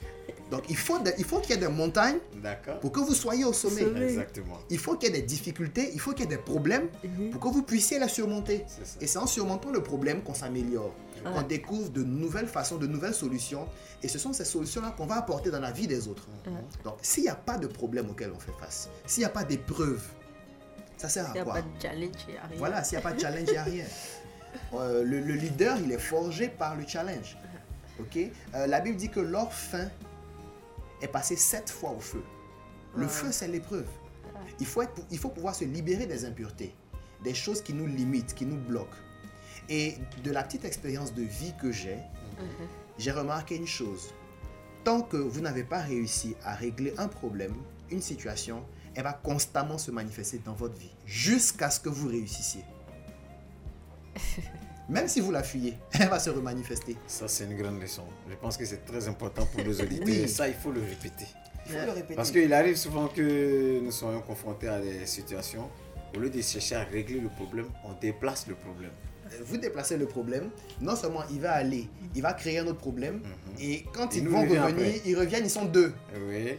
Donc, il faut, de- il faut qu'il y ait des montagnes pour que vous soyez au sommet. Exactement. Il faut qu'il y ait des difficultés, il faut qu'il y ait des problèmes pour que vous puissiez les surmonter. Et c'est en surmontant le problème qu'on s'améliore, Ouais. qu'on découvre de nouvelles façons, de nouvelles solutions. Et ce sont ces solutions-là qu'on va apporter dans la vie des autres. Donc, s'il n'y a pas de problème auquel on fait face, s'il n'y a pas d'épreuve, ça sert Il n'y à a quoi? pas de challenge, il n'y a rien. Voilà, s'il n'y a pas de challenge, il n'y a rien. Euh, le, le leader, il est forgé par le challenge. Ok? Euh, La Bible dit que leur fin est passé sept fois au feu. Le Ouais. feu, c'est l'épreuve. Il faut, être- il faut pouvoir se libérer des impuretés, des choses qui nous limitent, qui nous bloquent. Et de la petite expérience de vie que j'ai, j'ai remarqué une chose. Tant que vous n'avez pas réussi à régler un problème, une situation, elle va constamment se manifester dans votre vie jusqu'à ce que vous réussissiez. Même si vous la fuyez, elle va se remanifester. Ça, c'est une grande leçon. Je pense que c'est très important pour nos auditeurs. Oui. Ça, il faut le répéter. Il faut le répéter. Parce qu'il arrive souvent que nous soyons confrontés à des situations. Au lieu de chercher à régler le problème, on déplace le problème. Vous déplacez le problème, non seulement il va aller, il va créer un autre problème, et quand Et ils vont revenir, après. ils reviennent, ils sont deux. Oui.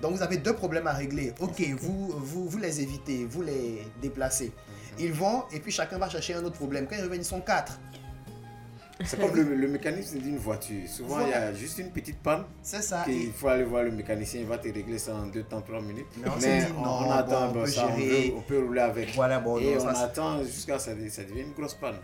Donc vous avez deux problèmes à régler. Ok, vous, vous, vous les évitez, vous les déplacez. Ils vont et puis chacun va chercher un autre problème. Quand ils reviennent, ils sont quatre. C'est comme le, le mécanisme d'une voiture. Souvent, il y a juste une petite panne. C'est ça. Et- faut aller voir le mécanicien, il va te régler ça en deux temps, trois minutes. Mais on dit, on, non, on attend, bon, on peut ça, on, gérer. peut, on peut rouler avec. Voilà, bon, Et non, on ça, attend jusqu'à ce que ça devienne une grosse panne.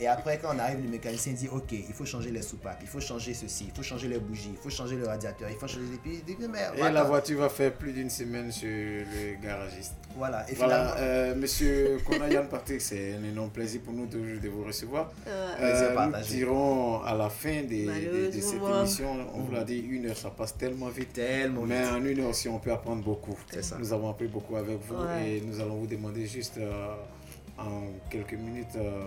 Et après, quand on arrive, le mécanicien dit Ok, il faut changer les soupapes, il faut changer ceci, il faut changer les bougies, il faut changer le radiateur, il faut changer les. Il Mais Et attends. la voiture va faire plus d'une semaine chez le garagiste. Voilà, et voilà, finalement- euh, monsieur Konayan Patrick, c'est un énorme plaisir pour nous de, de vous recevoir. Euh, Plaisir nous tirons à la fin des- des- de, cette émission. On vous l'a dit, une heure, ça passe tellement vite. Tellement Mais vite. en une heure aussi, on peut apprendre beaucoup. C'est ça. Nous avons appris beaucoup avec vous Ouais. et nous allons vous demander juste euh, en quelques minutes euh,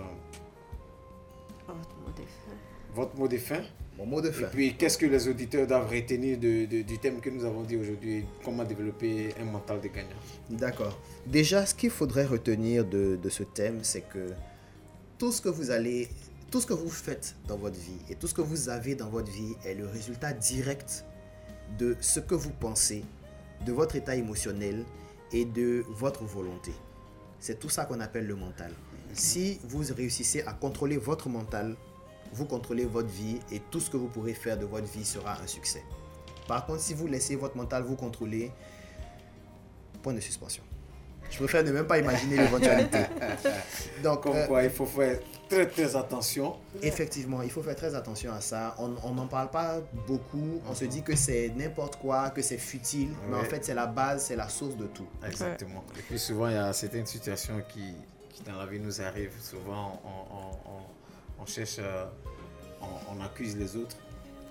Oh, votre mot de fin. votre mot de fin. Mon mot de Et puis, qu'est-ce que les auditeurs doivent retenir de- de- du thème que nous avons dit aujourd'hui? Comment développer un mental de gagnant? D'accord. Déjà, ce qu'il faudrait retenir de, de ce thème, c'est que tout ce que vous allez, tout ce que vous faites dans votre vie et tout ce que vous avez dans votre vie est le résultat direct de ce que vous pensez, de votre état émotionnel et de votre volonté. C'est tout ça qu'on appelle le mental. Si vous réussissez à contrôler votre mental, vous contrôlez votre vie et tout ce que vous pourrez faire de votre vie sera un succès. Par contre, si vous laissez votre mental vous contrôler, point de suspension. Je préfère ne même pas imaginer l'éventualité. Donc, Comme euh, quoi, il faut faire très très attention. Effectivement, il faut faire très attention à ça. On n'en parle pas beaucoup. On se dit que c'est n'importe quoi, que c'est futile. Mais en fait, c'est la base, c'est la source de tout. Exactement. Et puis souvent, il y a certaines situations qui, qui dans la vie nous arrivent. Souvent, on, on- on- on cherche, euh, on, accuse les autres.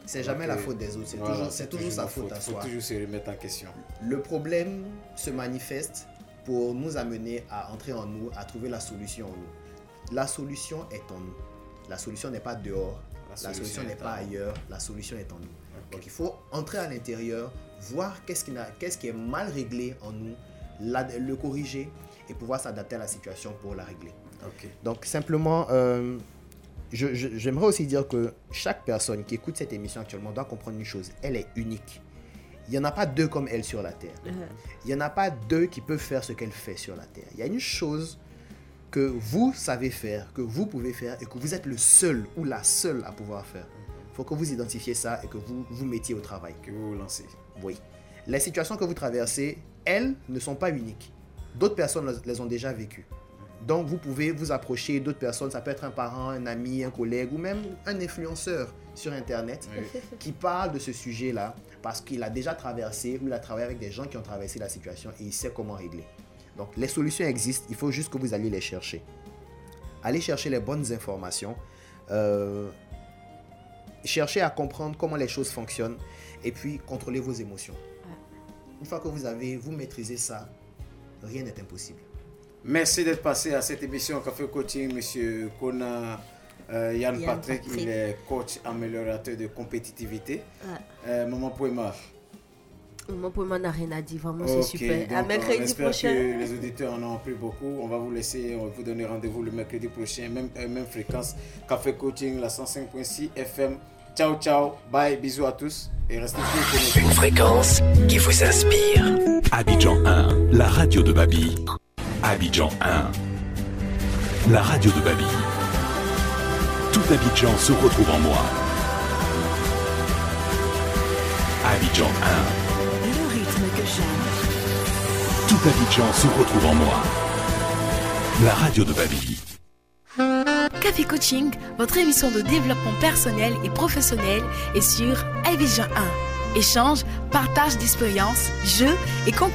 C'est jamais la faute des autres, c'est Voilà, toujours- c'est toujours sa la faute à Il faut soi. toujours se remettre en question. Le problème se manifeste pour nous amener à entrer en nous, à trouver la solution en nous. La solution est en nous. La solution n'est pas dehors. La, solution solution est n'est pas ailleurs. La solution est en nous. Donc il faut entrer à l'intérieur, voir qu'est-ce qui, est mal réglé en nous, la- le corriger et pouvoir s'adapter à la situation pour la régler. Donc simplement, euh, j'aimerais aussi dire que chaque personne qui écoute cette émission actuellement doit comprendre une chose, elle est unique. Il n'y en a pas deux comme elle sur la Terre. Il n'y en a pas deux qui peuvent faire ce qu'elle fait sur la Terre. Il y a une chose que vous savez faire, que vous pouvez faire et que vous êtes le seul ou la seule à pouvoir faire. Il faut que vous identifiez ça et que vous vous mettiez au travail. Que vous vous lancez. Oui. Les situations que vous traversez, elles ne sont pas uniques. D'autres personnes les- les ont déjà vécues. Donc vous pouvez vous approcher d'autres personnes, ça peut être un parent, un ami, un collègue ou même un influenceur sur Internet qui parle de ce sujet-là parce qu'il a déjà traversé ou il a travaillé avec des gens qui ont traversé la situation et il sait comment régler. Donc les solutions existent, il faut juste que vous alliez les chercher. Allez chercher les bonnes informations. euh, cherchez à comprendre comment les choses fonctionnent et puis contrôlez vos émotions. Une fois que vous avez, vous maîtrisez ça, rien n'est impossible. Merci d'être passé à cette émission Café Coaching, Monsieur Kona. Euh, Yann, Yann Patrick, Patrick. il est coach améliorateur de compétitivité. Ouais. Euh, Maman pour moi, on n'a rien à dire. Vraiment, c'est Ok, super. donc, à on mercredi prochain. que les auditeurs en ont appris beaucoup. On va vous laisser, on va vous donner rendez-vous le mercredi prochain, même, euh, même fréquence. Café Coaching, la 105.6 FM. Ciao, ciao. Bye. Bisous à tous. Et restez connectés. Une fréquence qui vous inspire. Abidjan 1, la radio de Babi. Abidjan 1, la radio de Babi. Tout Abidjan se retrouve en moi. Abidjan 1, Le rythme que j'aime. tout Abidjan se retrouve en moi. La radio de Babi. Café Coaching, votre émission de développement personnel et professionnel est sur iVision 1. Échange, partage d'expériences, jeux et concours